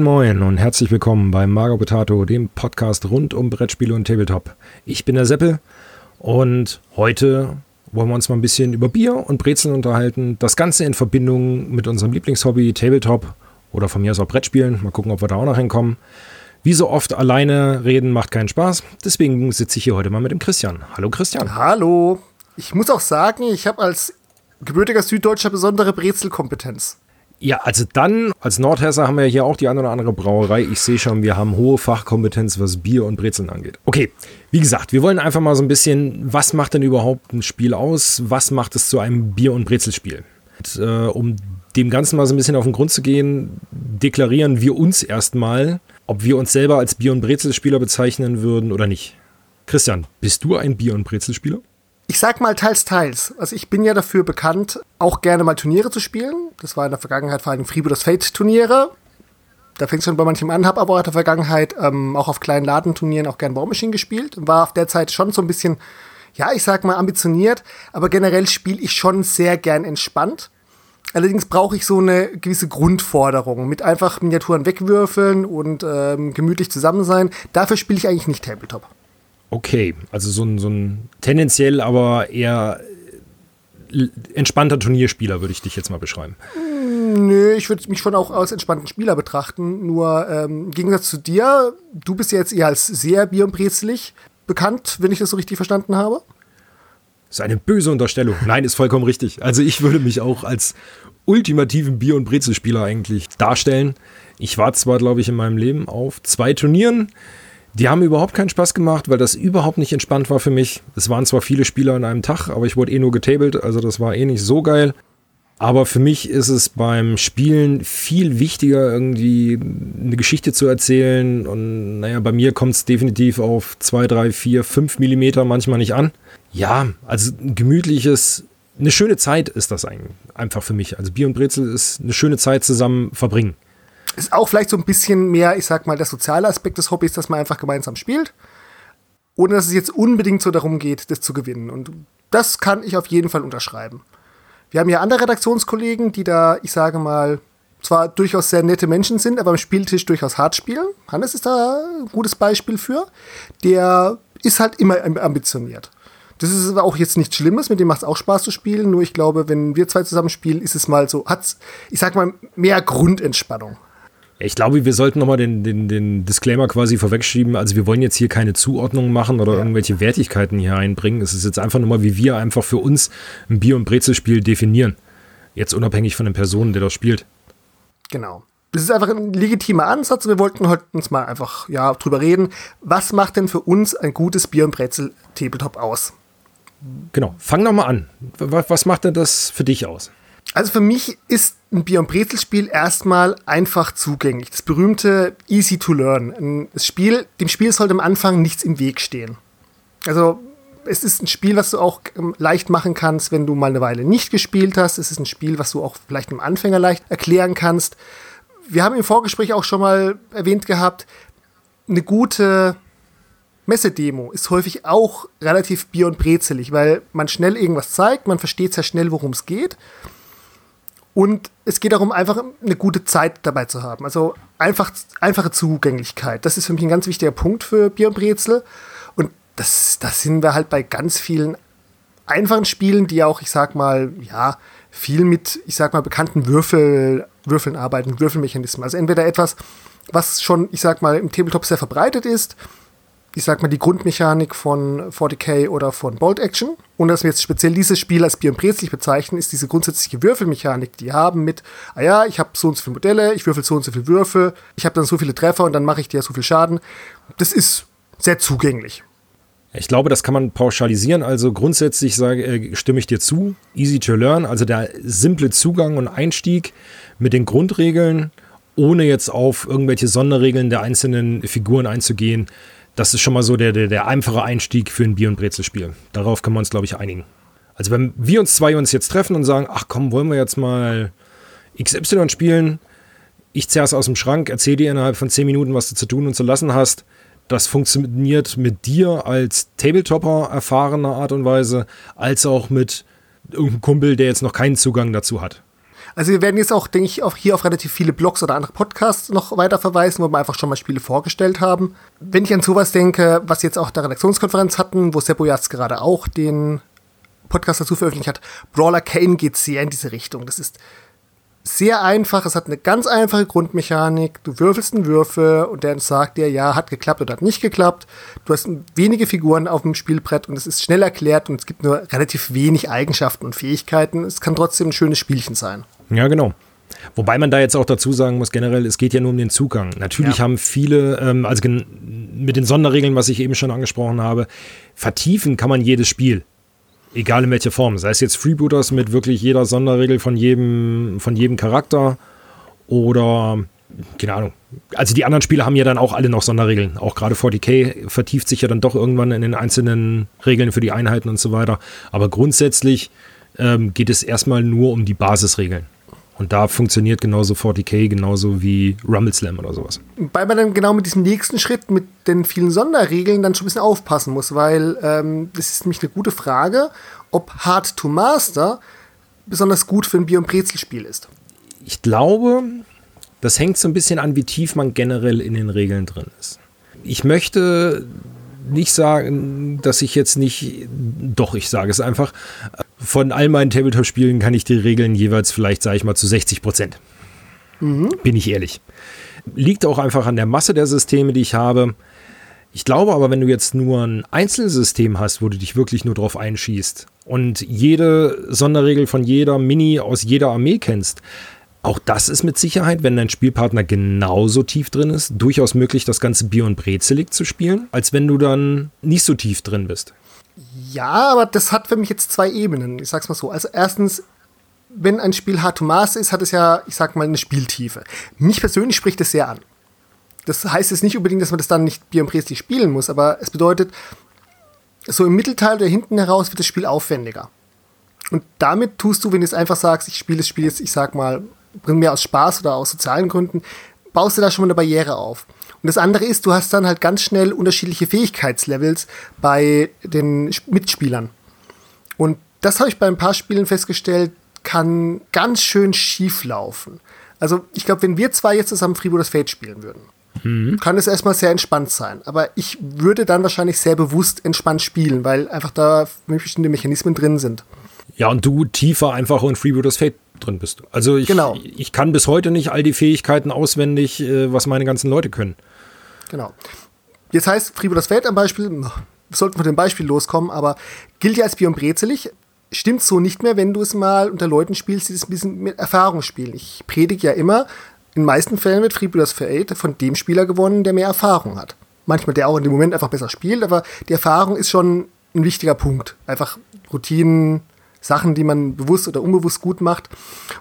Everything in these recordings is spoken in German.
Moin Moin und herzlich willkommen bei Margo Potato, dem Podcast rund um Brettspiele und Tabletop. Ich bin der Seppel und heute wollen wir uns mal ein bisschen über Bier und Brezeln unterhalten. Das Ganze in Verbindung mit unserem Lieblingshobby Tabletop oder von mir aus auch Brettspielen. Mal gucken, ob wir da auch noch hinkommen. Wie so oft alleine reden macht keinen Spaß. Deswegen sitze ich hier heute mal mit dem Christian. Hallo Christian. Hallo. Ich muss auch sagen, ich habe als gebürtiger Süddeutscher besondere Brezelkompetenz. Ja, also dann, als Nordhesser haben wir hier auch die eine oder andere Brauerei. Ich sehe schon, wir haben hohe Fachkompetenz, was Bier und Brezeln angeht. Okay, wie gesagt, wir wollen einfach mal so ein bisschen, was macht denn überhaupt ein Spiel aus? Was macht es zu einem Bier- und Brezelspiel? Und, äh, um dem Ganzen mal so ein bisschen auf den Grund zu gehen, deklarieren wir uns erstmal, ob wir uns selber als Bier- und Brezelspieler bezeichnen würden oder nicht. Christian, bist du ein Bier- und Brezelspieler? Ich sag mal teils, teils. Also ich bin ja dafür bekannt, auch gerne mal Turniere zu spielen. Das war in der Vergangenheit vor allem Freebooters Fate Turniere. Da fängt es schon bei manchem an, habe aber auch in der Vergangenheit ähm, auch auf kleinen Ladenturnieren auch gern Baumachine gespielt. War auf der Zeit schon so ein bisschen, ja, ich sag mal ambitioniert, aber generell spiele ich schon sehr gern entspannt. Allerdings brauche ich so eine gewisse Grundforderung mit einfach Miniaturen wegwürfeln und ähm, gemütlich zusammen sein. Dafür spiele ich eigentlich nicht Tabletop. Okay, also so ein, so ein tendenziell aber eher entspannter Turnierspieler würde ich dich jetzt mal beschreiben. Nö, ich würde mich schon auch als entspannten Spieler betrachten. Nur ähm, im Gegensatz zu dir, du bist ja jetzt eher als sehr bier- und brezelig bekannt, wenn ich das so richtig verstanden habe. Das ist eine böse Unterstellung. Nein, ist vollkommen richtig. Also ich würde mich auch als ultimativen Bier- und Brezelspieler eigentlich darstellen. Ich war zwar, glaube ich, in meinem Leben auf zwei Turnieren. Die haben überhaupt keinen Spaß gemacht, weil das überhaupt nicht entspannt war für mich. Es waren zwar viele Spieler an einem Tag, aber ich wurde eh nur getabelt, also das war eh nicht so geil. Aber für mich ist es beim Spielen viel wichtiger, irgendwie eine Geschichte zu erzählen. Und naja, bei mir kommt es definitiv auf 2, 3, 4, 5 Millimeter manchmal nicht an. Ja, also ein gemütliches, eine schöne Zeit ist das eigentlich einfach für mich. Also Bier und Brezel ist eine schöne Zeit zusammen verbringen. Ist auch vielleicht so ein bisschen mehr, ich sag mal, der soziale Aspekt des Hobbys, dass man einfach gemeinsam spielt. Ohne dass es jetzt unbedingt so darum geht, das zu gewinnen. Und das kann ich auf jeden Fall unterschreiben. Wir haben ja andere Redaktionskollegen, die da, ich sage mal, zwar durchaus sehr nette Menschen sind, aber am Spieltisch durchaus hart spielen. Hannes ist da ein gutes Beispiel für. Der ist halt immer ambitioniert. Das ist aber auch jetzt nichts Schlimmes, mit dem macht es auch Spaß zu spielen. Nur ich glaube, wenn wir zwei zusammen spielen, ist es mal so, hat's, ich sag mal, mehr Grundentspannung. Ich glaube, wir sollten nochmal den, den, den Disclaimer quasi vorwegschieben. Also wir wollen jetzt hier keine Zuordnung machen oder ja. irgendwelche Wertigkeiten hier einbringen. Es ist jetzt einfach nur mal, wie wir einfach für uns ein Bier- und Brezelspiel definieren. Jetzt unabhängig von den Personen, der das spielt. Genau. Das ist einfach ein legitimer Ansatz. Wir wollten heute uns mal einfach ja, drüber reden. Was macht denn für uns ein gutes Bier- und Brezel-Tabletop aus? Genau. Fang doch mal an. Was macht denn das für dich aus? Also für mich ist ein Bier- und Brezelspiel erstmal einfach zugänglich. Das berühmte Easy to Learn. Das Spiel, dem Spiel sollte am Anfang nichts im Weg stehen. Also es ist ein Spiel, was du auch ähm, leicht machen kannst, wenn du mal eine Weile nicht gespielt hast. Es ist ein Spiel, was du auch vielleicht einem Anfänger leicht erklären kannst. Wir haben im Vorgespräch auch schon mal erwähnt gehabt, eine gute Messedemo ist häufig auch relativ bier- und brezelig, weil man schnell irgendwas zeigt, man versteht sehr schnell, worum es geht. Und es geht darum, einfach eine gute Zeit dabei zu haben. Also einfach, einfache Zugänglichkeit. Das ist für mich ein ganz wichtiger Punkt für Bier und Brezel. Und das, das sind wir halt bei ganz vielen einfachen Spielen, die auch, ich sag mal, ja, viel mit, ich sag mal, bekannten Würfel, Würfeln arbeiten, Würfelmechanismen. Also entweder etwas, was schon, ich sag mal, im Tabletop sehr verbreitet ist, ich sag mal, die Grundmechanik von 40k oder von Bolt Action. Und dass wir jetzt speziell dieses Spiel als Brezlig bezeichnen, ist diese grundsätzliche Würfelmechanik, die haben mit, ah ja, ich habe so und so viele Modelle, ich würfel so und so viele Würfel, ich habe dann so viele Treffer und dann mache ich dir so viel Schaden. Das ist sehr zugänglich. Ich glaube, das kann man pauschalisieren. Also grundsätzlich sage, äh, stimme ich dir zu. Easy to learn, also der simple Zugang und Einstieg mit den Grundregeln, ohne jetzt auf irgendwelche Sonderregeln der einzelnen Figuren einzugehen das ist schon mal so der, der, der einfache Einstieg für ein Bier- und Brezelspiel. Darauf können wir uns, glaube ich, einigen. Also wenn wir uns zwei uns jetzt treffen und sagen, ach komm, wollen wir jetzt mal XY spielen, ich zerr's aus dem Schrank, erzähl dir innerhalb von zehn Minuten, was du zu tun und zu lassen hast. Das funktioniert mit dir als Tabletopper erfahrener Art und Weise, als auch mit irgendeinem Kumpel, der jetzt noch keinen Zugang dazu hat. Also wir werden jetzt auch, denke ich, auch hier auf relativ viele Blogs oder andere Podcasts noch weiter verweisen, wo wir einfach schon mal Spiele vorgestellt haben. Wenn ich an sowas denke, was jetzt auch der Redaktionskonferenz hatten, wo Seppo jetzt gerade auch den Podcast dazu veröffentlicht hat, Brawler Kane geht sehr in diese Richtung. Das ist sehr einfach, es hat eine ganz einfache Grundmechanik. Du würfelst einen Würfel und der sagt dir, ja, hat geklappt oder hat nicht geklappt. Du hast wenige Figuren auf dem Spielbrett und es ist schnell erklärt und es gibt nur relativ wenig Eigenschaften und Fähigkeiten. Es kann trotzdem ein schönes Spielchen sein. Ja, genau. Wobei man da jetzt auch dazu sagen muss, generell, es geht ja nur um den Zugang. Natürlich ja. haben viele, ähm, also mit den Sonderregeln, was ich eben schon angesprochen habe, vertiefen kann man jedes Spiel egal in welcher Form. Sei es jetzt Freebooters mit wirklich jeder Sonderregel von jedem, von jedem Charakter oder keine Ahnung. Also die anderen Spiele haben ja dann auch alle noch Sonderregeln. Auch gerade 40k vertieft sich ja dann doch irgendwann in den einzelnen Regeln für die Einheiten und so weiter. Aber grundsätzlich ähm, geht es erstmal nur um die Basisregeln. Und da funktioniert genauso 40k, genauso wie Rumble Slam oder sowas. Weil man dann genau mit diesem nächsten Schritt, mit den vielen Sonderregeln, dann schon ein bisschen aufpassen muss, weil ähm, das ist nämlich eine gute Frage, ob Hard to Master besonders gut für ein Bier- und Brezelspiel ist. Ich glaube, das hängt so ein bisschen an, wie tief man generell in den Regeln drin ist. Ich möchte nicht sagen, dass ich jetzt nicht, doch, ich sage es einfach, von all meinen Tabletop-Spielen kann ich die Regeln jeweils vielleicht, sage ich mal, zu 60 Prozent. Mhm. Bin ich ehrlich. Liegt auch einfach an der Masse der Systeme, die ich habe. Ich glaube aber, wenn du jetzt nur ein Einzelsystem hast, wo du dich wirklich nur drauf einschießt und jede Sonderregel von jeder Mini aus jeder Armee kennst, auch das ist mit Sicherheit, wenn dein Spielpartner genauso tief drin ist, durchaus möglich, das ganze Bier und Brezelig zu spielen, als wenn du dann nicht so tief drin bist. Ja, aber das hat für mich jetzt zwei Ebenen. Ich sag's mal so. Also erstens, wenn ein Spiel hart maß ist, hat es ja, ich sag mal, eine Spieltiefe. Mich persönlich spricht das sehr an. Das heißt jetzt nicht unbedingt, dass man das dann nicht Brezelig spielen muss, aber es bedeutet, so im Mittelteil oder hinten heraus wird das Spiel aufwendiger. Und damit tust du, wenn du jetzt einfach sagst, ich spiele das Spiel jetzt, ich sag mal, primär aus Spaß oder aus sozialen Gründen, baust du da schon mal eine Barriere auf. Und das andere ist, du hast dann halt ganz schnell unterschiedliche Fähigkeitslevels bei den Mitspielern. Und das habe ich bei ein paar Spielen festgestellt, kann ganz schön schief laufen. Also ich glaube, wenn wir zwei jetzt zusammen Freebooters Fate spielen würden, mhm. kann es erstmal sehr entspannt sein. Aber ich würde dann wahrscheinlich sehr bewusst entspannt spielen, weil einfach da bestimmte Mechanismen drin sind. Ja, und du tiefer einfach in Freebooters Fate drin bist. Also ich, genau. ich kann bis heute nicht all die Fähigkeiten auswendig, äh, was meine ganzen Leute können. Genau. Jetzt heißt Freebooters Fate am Beispiel, sollten wir dem Beispiel loskommen, aber gilt ja als Bier und Brezelig. Stimmt so nicht mehr, wenn du es mal unter Leuten spielst, die es ein bisschen mit Erfahrung spielen. Ich predige ja immer, in den meisten Fällen wird Freebooters Fate von dem Spieler gewonnen, der mehr Erfahrung hat. Manchmal der auch in dem Moment einfach besser spielt, aber die Erfahrung ist schon ein wichtiger Punkt. Einfach Routinen, Sachen, die man bewusst oder unbewusst gut macht.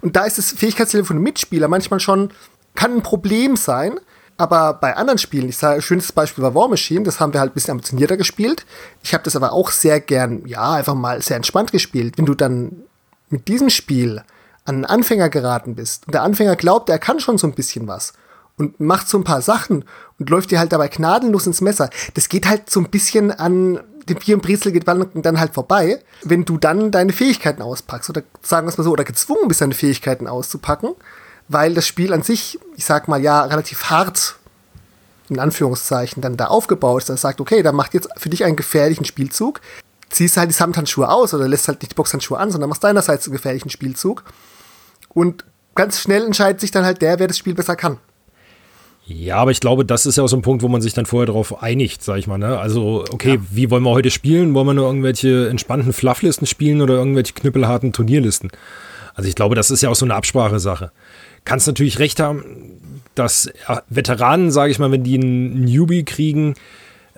Und da ist das Fähigkeitslevel von einem Mitspieler manchmal schon, kann ein Problem sein, aber bei anderen Spielen, ich sage, schönes Beispiel war War Machine, das haben wir halt ein bisschen ambitionierter gespielt. Ich habe das aber auch sehr gern, ja, einfach mal sehr entspannt gespielt. Wenn du dann mit diesem Spiel an einen Anfänger geraten bist und der Anfänger glaubt, er kann schon so ein bisschen was und macht so ein paar Sachen und läuft dir halt dabei gnadenlos ins Messer. Das geht halt so ein bisschen an dem Bier und Brezel geht dann halt vorbei, wenn du dann deine Fähigkeiten auspackst oder sagen wir es mal so, oder gezwungen bist, deine Fähigkeiten auszupacken, weil das Spiel an sich, ich sag mal ja, relativ hart in Anführungszeichen dann da aufgebaut ist, dass sagt, okay, da macht jetzt für dich einen gefährlichen Spielzug, ziehst halt die Samthandschuhe aus oder lässt halt nicht die Boxhandschuhe an, sondern machst deinerseits einen gefährlichen Spielzug. Und ganz schnell entscheidet sich dann halt der, wer das Spiel besser kann. Ja, aber ich glaube, das ist ja auch so ein Punkt, wo man sich dann vorher darauf einigt, sag ich mal. Ne? Also, okay, ja. wie wollen wir heute spielen? Wollen wir nur irgendwelche entspannten Flufflisten spielen oder irgendwelche knüppelharten Turnierlisten? Also ich glaube, das ist ja auch so eine Absprachesache. Kannst natürlich recht haben, dass Veteranen, sage ich mal, wenn die einen Newbie kriegen,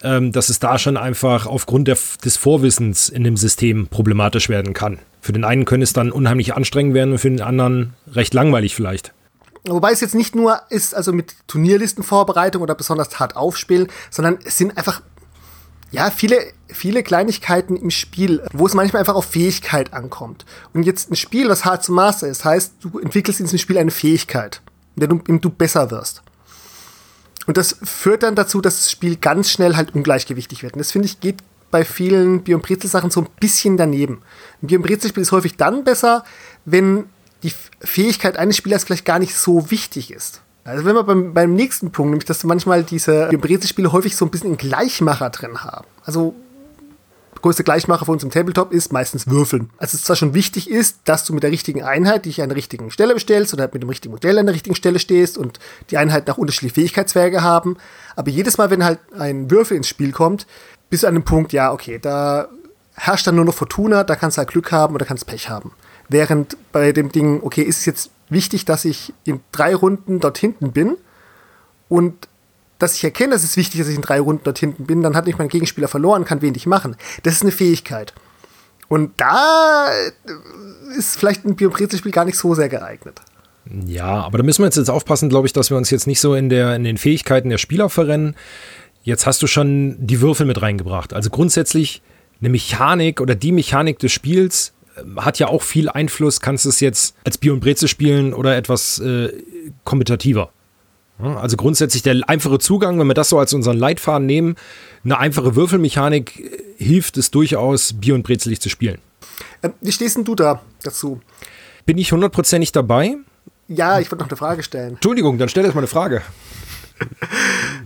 ähm, dass es da schon einfach aufgrund der, des Vorwissens in dem System problematisch werden kann. Für den einen könnte es dann unheimlich anstrengend werden und für den anderen recht langweilig vielleicht. Wobei es jetzt nicht nur ist, also mit Turnierlistenvorbereitung oder besonders hart aufspielen, sondern es sind einfach, ja, viele, viele Kleinigkeiten im Spiel, wo es manchmal einfach auf Fähigkeit ankommt. Und jetzt ein Spiel, was hart zu Master ist, heißt, du entwickelst in diesem Spiel eine Fähigkeit, in der du, in du besser wirst. Und das führt dann dazu, dass das Spiel ganz schnell halt ungleichgewichtig wird. Und das finde ich geht bei vielen Biomprezel-Sachen so ein bisschen daneben. Ein Biomprezel-Spiel ist häufig dann besser, wenn die Fähigkeit eines Spielers vielleicht gar nicht so wichtig ist. Also wenn wir beim, beim nächsten Punkt, nämlich dass manchmal diese Brezelspiele häufig so ein bisschen einen Gleichmacher drin haben. Also größte Gleichmacher für uns im Tabletop ist meistens Würfeln. Also es zwar schon wichtig ist, dass du mit der richtigen Einheit dich an der richtigen Stelle bestellst oder mit dem richtigen Modell an der richtigen Stelle stehst und die Einheiten auch unterschiedliche Fähigkeitswerke haben, aber jedes Mal, wenn halt ein Würfel ins Spiel kommt, bist du an einem Punkt, ja, okay, da herrscht dann nur noch Fortuna, da kannst du halt Glück haben oder kannst Pech haben. Während bei dem Ding, okay, ist es jetzt wichtig, dass ich in drei Runden dort hinten bin und dass ich erkenne, dass es wichtig ist, dass ich in drei Runden dort hinten bin, dann hat nicht mein Gegenspieler verloren, kann wenig machen. Das ist eine Fähigkeit. Und da ist vielleicht ein Bioprezelspiel gar nicht so sehr geeignet. Ja, aber da müssen wir jetzt, jetzt aufpassen, glaube ich, dass wir uns jetzt nicht so in, der, in den Fähigkeiten der Spieler verrennen. Jetzt hast du schon die Würfel mit reingebracht. Also grundsätzlich eine Mechanik oder die Mechanik des Spiels hat ja auch viel Einfluss. Kannst du es jetzt als Bier und Breze spielen oder etwas äh, kompetitiver? Also grundsätzlich der einfache Zugang, wenn wir das so als unseren Leitfaden nehmen, eine einfache Würfelmechanik äh, hilft es durchaus, Bier und Brezelig zu spielen. Ähm, wie stehst denn du da dazu? Bin ich hundertprozentig dabei? Ja, ich wollte noch eine Frage stellen. Entschuldigung, dann stell jetzt mal eine Frage.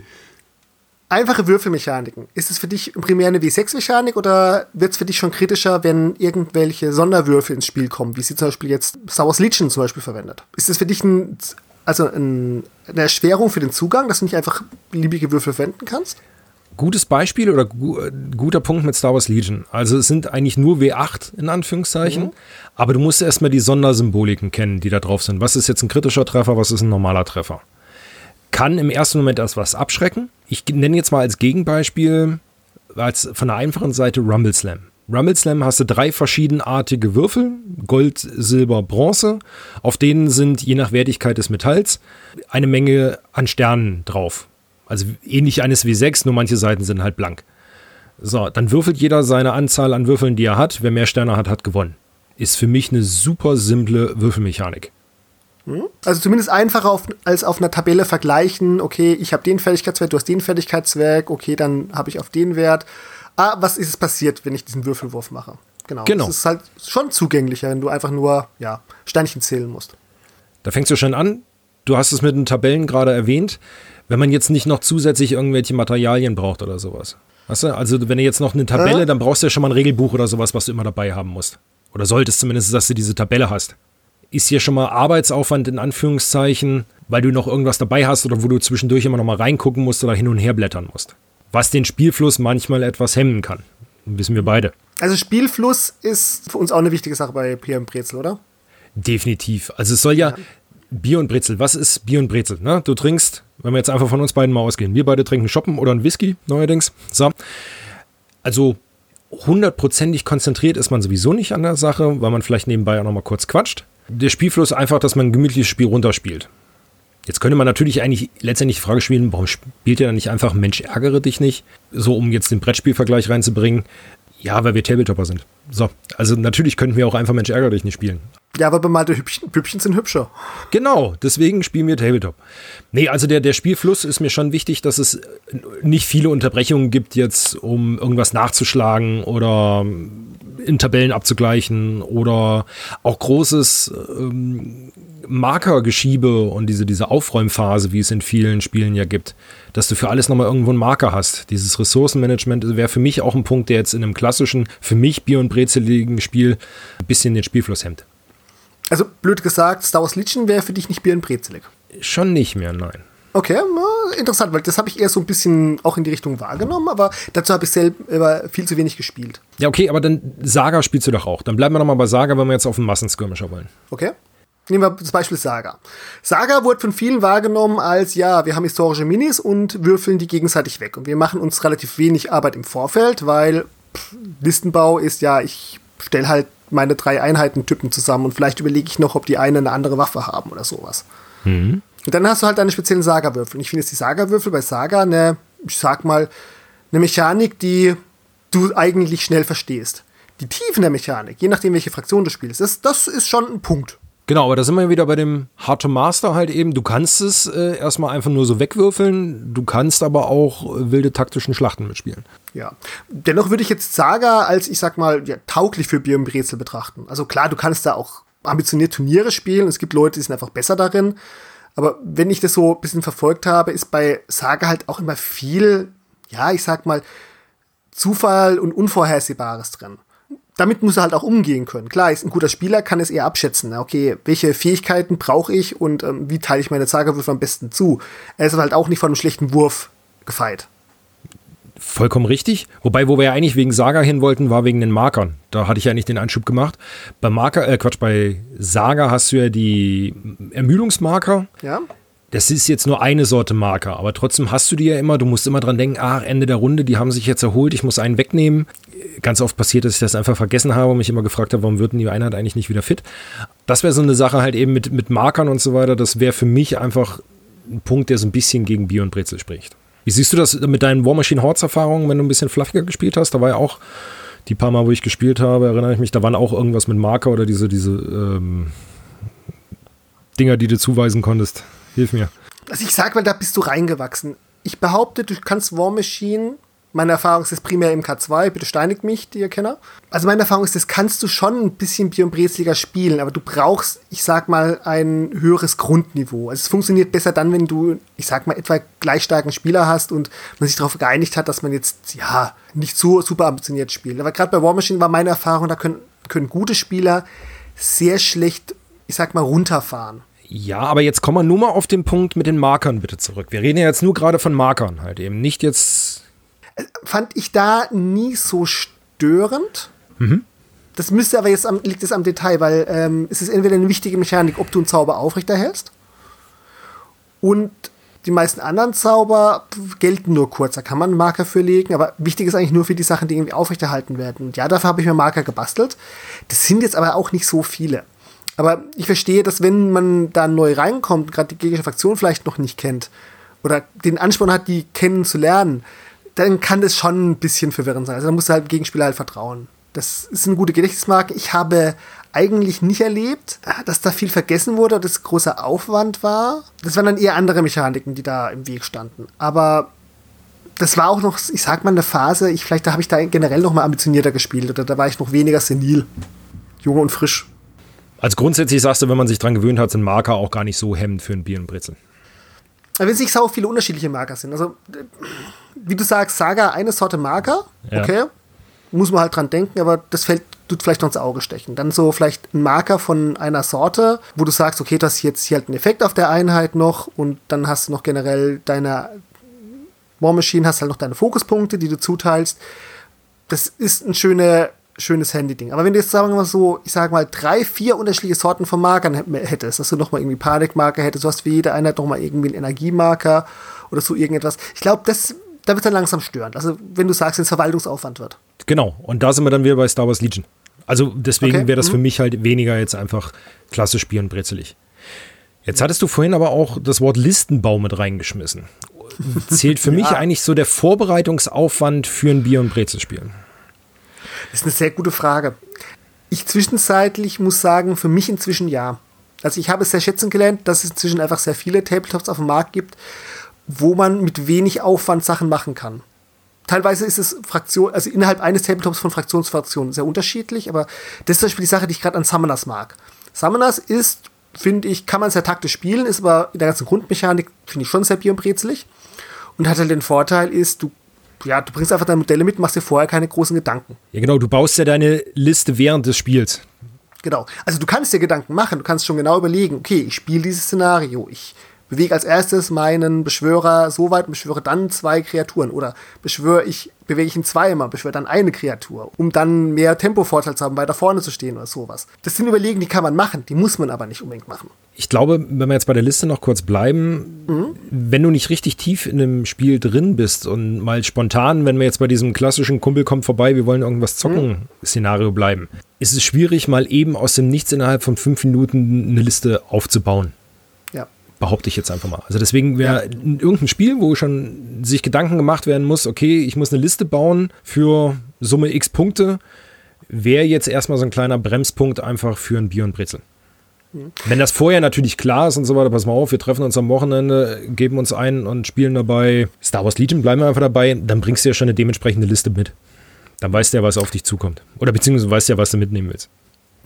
Einfache Würfelmechaniken. Ist es für dich primär eine W6-Mechanik oder wird es für dich schon kritischer, wenn irgendwelche Sonderwürfel ins Spiel kommen, wie sie zum Beispiel jetzt Star Wars Legion zum Beispiel verwendet? Ist es für dich ein, also ein, eine Erschwerung für den Zugang, dass du nicht einfach beliebige Würfel verwenden kannst? Gutes Beispiel oder gu guter Punkt mit Star Wars Legion. Also es sind eigentlich nur W8 in Anführungszeichen, mhm. aber du musst erstmal die Sondersymboliken kennen, die da drauf sind. Was ist jetzt ein kritischer Treffer, was ist ein normaler Treffer? Kann im ersten Moment erst was abschrecken. Ich nenne jetzt mal als Gegenbeispiel als von der einfachen Seite Rumble Slam. Rumble Slam hast du drei verschiedenartige Würfel, Gold, Silber, Bronze. Auf denen sind je nach Wertigkeit des Metalls eine Menge an Sternen drauf. Also ähnlich eines W6, nur manche Seiten sind halt blank. So, dann würfelt jeder seine Anzahl an Würfeln, die er hat. Wer mehr Sterne hat, hat gewonnen. Ist für mich eine super simple Würfelmechanik. Hm? Also zumindest einfacher auf, als auf einer Tabelle vergleichen, okay, ich habe den Fertigkeitswert, du hast den Fertigkeitswert, okay, dann habe ich auf den Wert. Ah, was ist passiert, wenn ich diesen Würfelwurf mache? Genau. genau. Das ist halt schon zugänglicher, wenn du einfach nur ja, Steinchen zählen musst. Da fängst du schon an. Du hast es mit den Tabellen gerade erwähnt. Wenn man jetzt nicht noch zusätzlich irgendwelche Materialien braucht oder sowas. Weißt du? Also, wenn du jetzt noch eine Tabelle, äh? dann brauchst du ja schon mal ein Regelbuch oder sowas, was du immer dabei haben musst. Oder solltest zumindest, dass du diese Tabelle hast ist hier schon mal Arbeitsaufwand in Anführungszeichen, weil du noch irgendwas dabei hast oder wo du zwischendurch immer noch mal reingucken musst oder hin und her blättern musst. Was den Spielfluss manchmal etwas hemmen kann. Wissen wir beide. Also Spielfluss ist für uns auch eine wichtige Sache bei Bier und Brezel, oder? Definitiv. Also es soll ja, ja. Bier und Brezel. Was ist Bier und Brezel? Ne? Du trinkst, wenn wir jetzt einfach von uns beiden mal ausgehen, wir beide trinken Shoppen oder einen Whisky neuerdings. So. Also hundertprozentig konzentriert ist man sowieso nicht an der Sache, weil man vielleicht nebenbei auch noch mal kurz quatscht der Spielfluss einfach, dass man ein gemütliches Spiel runterspielt. Jetzt könnte man natürlich eigentlich letztendlich die Frage spielen, warum spielt ihr dann nicht einfach Mensch, ärgere dich nicht? So, um jetzt den Brettspielvergleich reinzubringen. Ja, weil wir Tabletopper sind. So, also natürlich könnten wir auch einfach Mensch, ärgere dich nicht spielen. Ja, aber bemalte Hübchen, Hübchen sind hübscher. Genau, deswegen spielen wir Tabletop. Nee, also der, der Spielfluss ist mir schon wichtig, dass es nicht viele Unterbrechungen gibt jetzt, um irgendwas nachzuschlagen oder in Tabellen abzugleichen oder auch großes ähm, Markergeschiebe und diese, diese Aufräumphase, wie es in vielen Spielen ja gibt, dass du für alles nochmal irgendwo einen Marker hast. Dieses Ressourcenmanagement wäre für mich auch ein Punkt, der jetzt in einem klassischen, für mich Bier- und brezeligen Spiel ein bisschen den Spielfluss hemmt. Also blöd gesagt, Star Wars Legion wäre für dich nicht Bier- und brezelig. Schon nicht mehr, nein. Okay, interessant, weil das habe ich eher so ein bisschen auch in die Richtung wahrgenommen, aber dazu habe ich selber viel zu wenig gespielt. Ja, okay, aber dann Saga spielst du doch auch. Dann bleiben wir nochmal bei Saga, wenn wir jetzt auf einen Massenskirmischer wollen. Okay. Nehmen wir das Beispiel Saga. Saga wurde von vielen wahrgenommen als, ja, wir haben historische Minis und würfeln die gegenseitig weg. Und wir machen uns relativ wenig Arbeit im Vorfeld, weil pff, Listenbau ist ja, ich stelle halt meine drei Einheiten-Typen zusammen und vielleicht überlege ich noch, ob die eine eine andere Waffe haben oder sowas. Mhm. Und dann hast du halt deine speziellen Saga-Würfel. Und ich finde jetzt die Saga-Würfel bei Saga eine, ich sag mal, eine Mechanik, die du eigentlich schnell verstehst. Die Tiefen der Mechanik, je nachdem, welche Fraktion du spielst, das, das ist schon ein Punkt. Genau, aber da sind wir wieder bei dem Hard to Master halt eben. Du kannst es äh, erstmal einfach nur so wegwürfeln, du kannst aber auch äh, wilde taktischen Schlachten mitspielen. Ja. Dennoch würde ich jetzt Saga als, ich sag mal, ja, tauglich für und Brezel betrachten. Also klar, du kannst da auch ambitioniert Turniere spielen. Es gibt Leute, die sind einfach besser darin. Aber wenn ich das so ein bisschen verfolgt habe, ist bei Saga halt auch immer viel, ja, ich sag mal, Zufall und Unvorhersehbares drin. Damit muss er halt auch umgehen können. Klar, ist ein guter Spieler, kann es eher abschätzen. Okay, welche Fähigkeiten brauche ich und ähm, wie teile ich meine Saga-Würfe am besten zu? Er ist halt auch nicht von einem schlechten Wurf gefeit. Vollkommen richtig. Wobei, wo wir ja eigentlich wegen Saga hin wollten, war wegen den Markern. Da hatte ich ja nicht den Anschub gemacht. Bei Marker, äh Quatsch, bei Saga hast du ja die Ermüdungsmarker. Ja. Das ist jetzt nur eine Sorte Marker, aber trotzdem hast du die ja immer, du musst immer dran denken, ach, Ende der Runde, die haben sich jetzt erholt, ich muss einen wegnehmen. Ganz oft passiert, dass ich das einfach vergessen habe und mich immer gefragt habe, warum wird denn die Einheit eigentlich nicht wieder fit? Das wäre so eine Sache halt eben mit, mit Markern und so weiter, das wäre für mich einfach ein Punkt, der so ein bisschen gegen Bier und Brezel spricht. Wie siehst du das mit deinen War Machine Hordes Erfahrungen, wenn du ein bisschen fluffiger gespielt hast? Da war ja auch die paar Mal, wo ich gespielt habe, erinnere ich mich, da waren auch irgendwas mit Marker oder diese, diese ähm, Dinger, die du zuweisen konntest. Hilf mir. Also ich sag mal, da bist du reingewachsen. Ich behaupte, du kannst War Machine meine Erfahrung ist es primär im K2, bitte steinigt mich, die ihr Kenner. Also meine Erfahrung ist, das kannst du schon ein bisschen Bier- und spielen, aber du brauchst, ich sag mal, ein höheres Grundniveau. Also es funktioniert besser dann, wenn du, ich sag mal, etwa gleich starken Spieler hast und man sich darauf geeinigt hat, dass man jetzt, ja, nicht so super ambitioniert spielt. Aber gerade bei War Machine war meine Erfahrung, da können, können gute Spieler sehr schlecht, ich sag mal, runterfahren. Ja, aber jetzt kommen wir nur mal auf den Punkt mit den Markern bitte zurück. Wir reden ja jetzt nur gerade von Markern halt eben, nicht jetzt fand ich da nie so störend. Mhm. Das müsste aber jetzt am, liegt es am Detail, weil ähm, es ist entweder eine wichtige Mechanik, ob du einen Zauber aufrechterhältst. Und die meisten anderen Zauber gelten nur kurz. Da kann man einen Marker für legen, aber wichtig ist eigentlich nur für die Sachen, die irgendwie aufrechterhalten werden. Und ja, dafür habe ich mir Marker gebastelt. Das sind jetzt aber auch nicht so viele. Aber ich verstehe, dass wenn man da neu reinkommt, gerade die gegnerische Fraktion vielleicht noch nicht kennt oder den Ansporn hat, die kennenzulernen, dann kann das schon ein bisschen verwirrend sein. Also da muss halt Gegenspieler halt vertrauen. Das ist eine gute Gedächtnismarke. Ich habe eigentlich nicht erlebt, dass da viel vergessen wurde, dass großer Aufwand war. Das waren dann eher andere Mechaniken, die da im Weg standen. Aber das war auch noch, ich sag mal, eine Phase, ich, vielleicht da habe ich da generell noch mal ambitionierter gespielt oder da war ich noch weniger senil. Jung und frisch. Also grundsätzlich sagst du, wenn man sich dran gewöhnt hat, sind Marker auch gar nicht so hemmend für ein Bier und Brezel. Wenn es nicht so viele unterschiedliche Marker sind. Also wie du sagst, Saga eine Sorte Marker, ja. okay, muss man halt dran denken, aber das fällt, tut vielleicht noch ins Auge stechen. Dann so vielleicht ein Marker von einer Sorte, wo du sagst, okay, das ist jetzt hier halt ein Effekt auf der Einheit noch und dann hast du noch generell deine War Machine, hast halt noch deine Fokuspunkte, die du zuteilst. Das ist ein schöne, schönes Handy-Ding. Aber wenn du jetzt sagen wir mal so, ich sag mal, drei, vier unterschiedliche Sorten von Markern hättest, dass du nochmal irgendwie Panikmarker hättest, du hast für jede Einheit nochmal irgendwie einen Energiemarker oder so irgendetwas. Ich glaube, das da wird es dann langsam störend. Also, wenn du sagst, es Verwaltungsaufwand wird. Genau, und da sind wir dann wieder bei Star Wars Legion. Also, deswegen okay. wäre das mhm. für mich halt weniger jetzt einfach klassisch spielen brezelig. Jetzt hattest du vorhin aber auch das Wort Listenbau mit reingeschmissen. Zählt für ja. mich eigentlich so der Vorbereitungsaufwand für ein Bier- und Brezelspiel? Das ist eine sehr gute Frage. Ich zwischenzeitlich muss sagen, für mich inzwischen ja. Also ich habe es sehr schätzen gelernt, dass es inzwischen einfach sehr viele Tabletops auf dem Markt gibt, wo man mit wenig Aufwand Sachen machen kann. Teilweise ist es Fraktion, also innerhalb eines Tabletops von Fraktion zu Fraktion sehr unterschiedlich, aber das ist zum Beispiel die Sache, die ich gerade an Summoners mag. Summoners ist, finde ich, kann man sehr taktisch spielen, ist aber in der ganzen Grundmechanik, finde ich, schon sehr biobrezelig. Und hat halt den Vorteil ist, du ja, du bringst einfach deine Modelle mit, machst dir vorher keine großen Gedanken. Ja, genau, du baust ja deine Liste während des Spiels. Genau. Also du kannst dir Gedanken machen, du kannst schon genau überlegen, okay, ich spiele dieses Szenario, ich bewege als erstes meinen Beschwörer so weit und beschwöre dann zwei Kreaturen. Oder beschwöre ich, bewege ich ihn zweimal, beschwöre dann eine Kreatur, um dann mehr Tempovorteil zu haben, weiter vorne zu stehen oder sowas. Das sind Überlegen, die kann man machen, die muss man aber nicht unbedingt machen. Ich glaube, wenn wir jetzt bei der Liste noch kurz bleiben, mhm. wenn du nicht richtig tief in einem Spiel drin bist und mal spontan, wenn wir jetzt bei diesem klassischen Kumpel kommt vorbei, wir wollen irgendwas zocken mhm. Szenario bleiben, ist es schwierig, mal eben aus dem Nichts innerhalb von fünf Minuten eine Liste aufzubauen behaupte ich jetzt einfach mal. Also deswegen wäre ja. irgendein Spiel, wo schon sich Gedanken gemacht werden muss, okay, ich muss eine Liste bauen für Summe X Punkte, wäre jetzt erstmal so ein kleiner Bremspunkt einfach für ein Bier und Brezel. Mhm. Wenn das vorher natürlich klar ist und so weiter, pass mal auf, wir treffen uns am Wochenende, geben uns ein und spielen dabei Star Wars Legion, bleiben wir einfach dabei, dann bringst du ja schon eine dementsprechende Liste mit. Dann weißt du ja, was auf dich zukommt. Oder beziehungsweise weißt du ja, was du mitnehmen willst.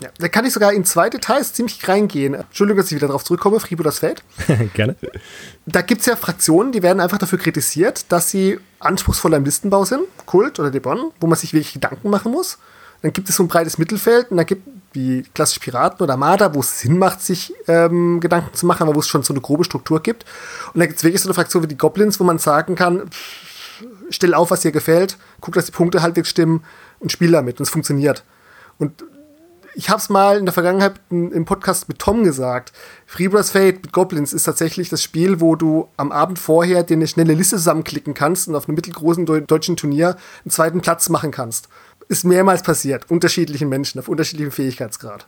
Ja, da kann ich sogar in zwei Details ziemlich reingehen. Entschuldigung, dass ich wieder darauf zurückkomme, Freebooters Feld. Gerne. Da gibt es ja Fraktionen, die werden einfach dafür kritisiert, dass sie anspruchsvoller im Listenbau sind, Kult oder Debon, wo man sich wirklich Gedanken machen muss. Dann gibt es so ein breites Mittelfeld und dann gibt wie klassisch Piraten oder Marder, wo es Sinn macht, sich ähm, Gedanken zu machen, aber wo es schon so eine grobe Struktur gibt. Und dann gibt es wirklich so eine Fraktion wie die Goblins, wo man sagen kann, pff, stell auf, was dir gefällt, guck, dass die Punkte halbwegs stimmen und spiel damit und es funktioniert. Und ich habe es mal in der Vergangenheit im Podcast mit Tom gesagt. Freebooters Fate mit Goblins ist tatsächlich das Spiel, wo du am Abend vorher dir eine schnelle Liste zusammenklicken kannst und auf einem mittelgroßen deutschen Turnier einen zweiten Platz machen kannst ist mehrmals passiert, unterschiedlichen Menschen auf unterschiedlichem Fähigkeitsgrad.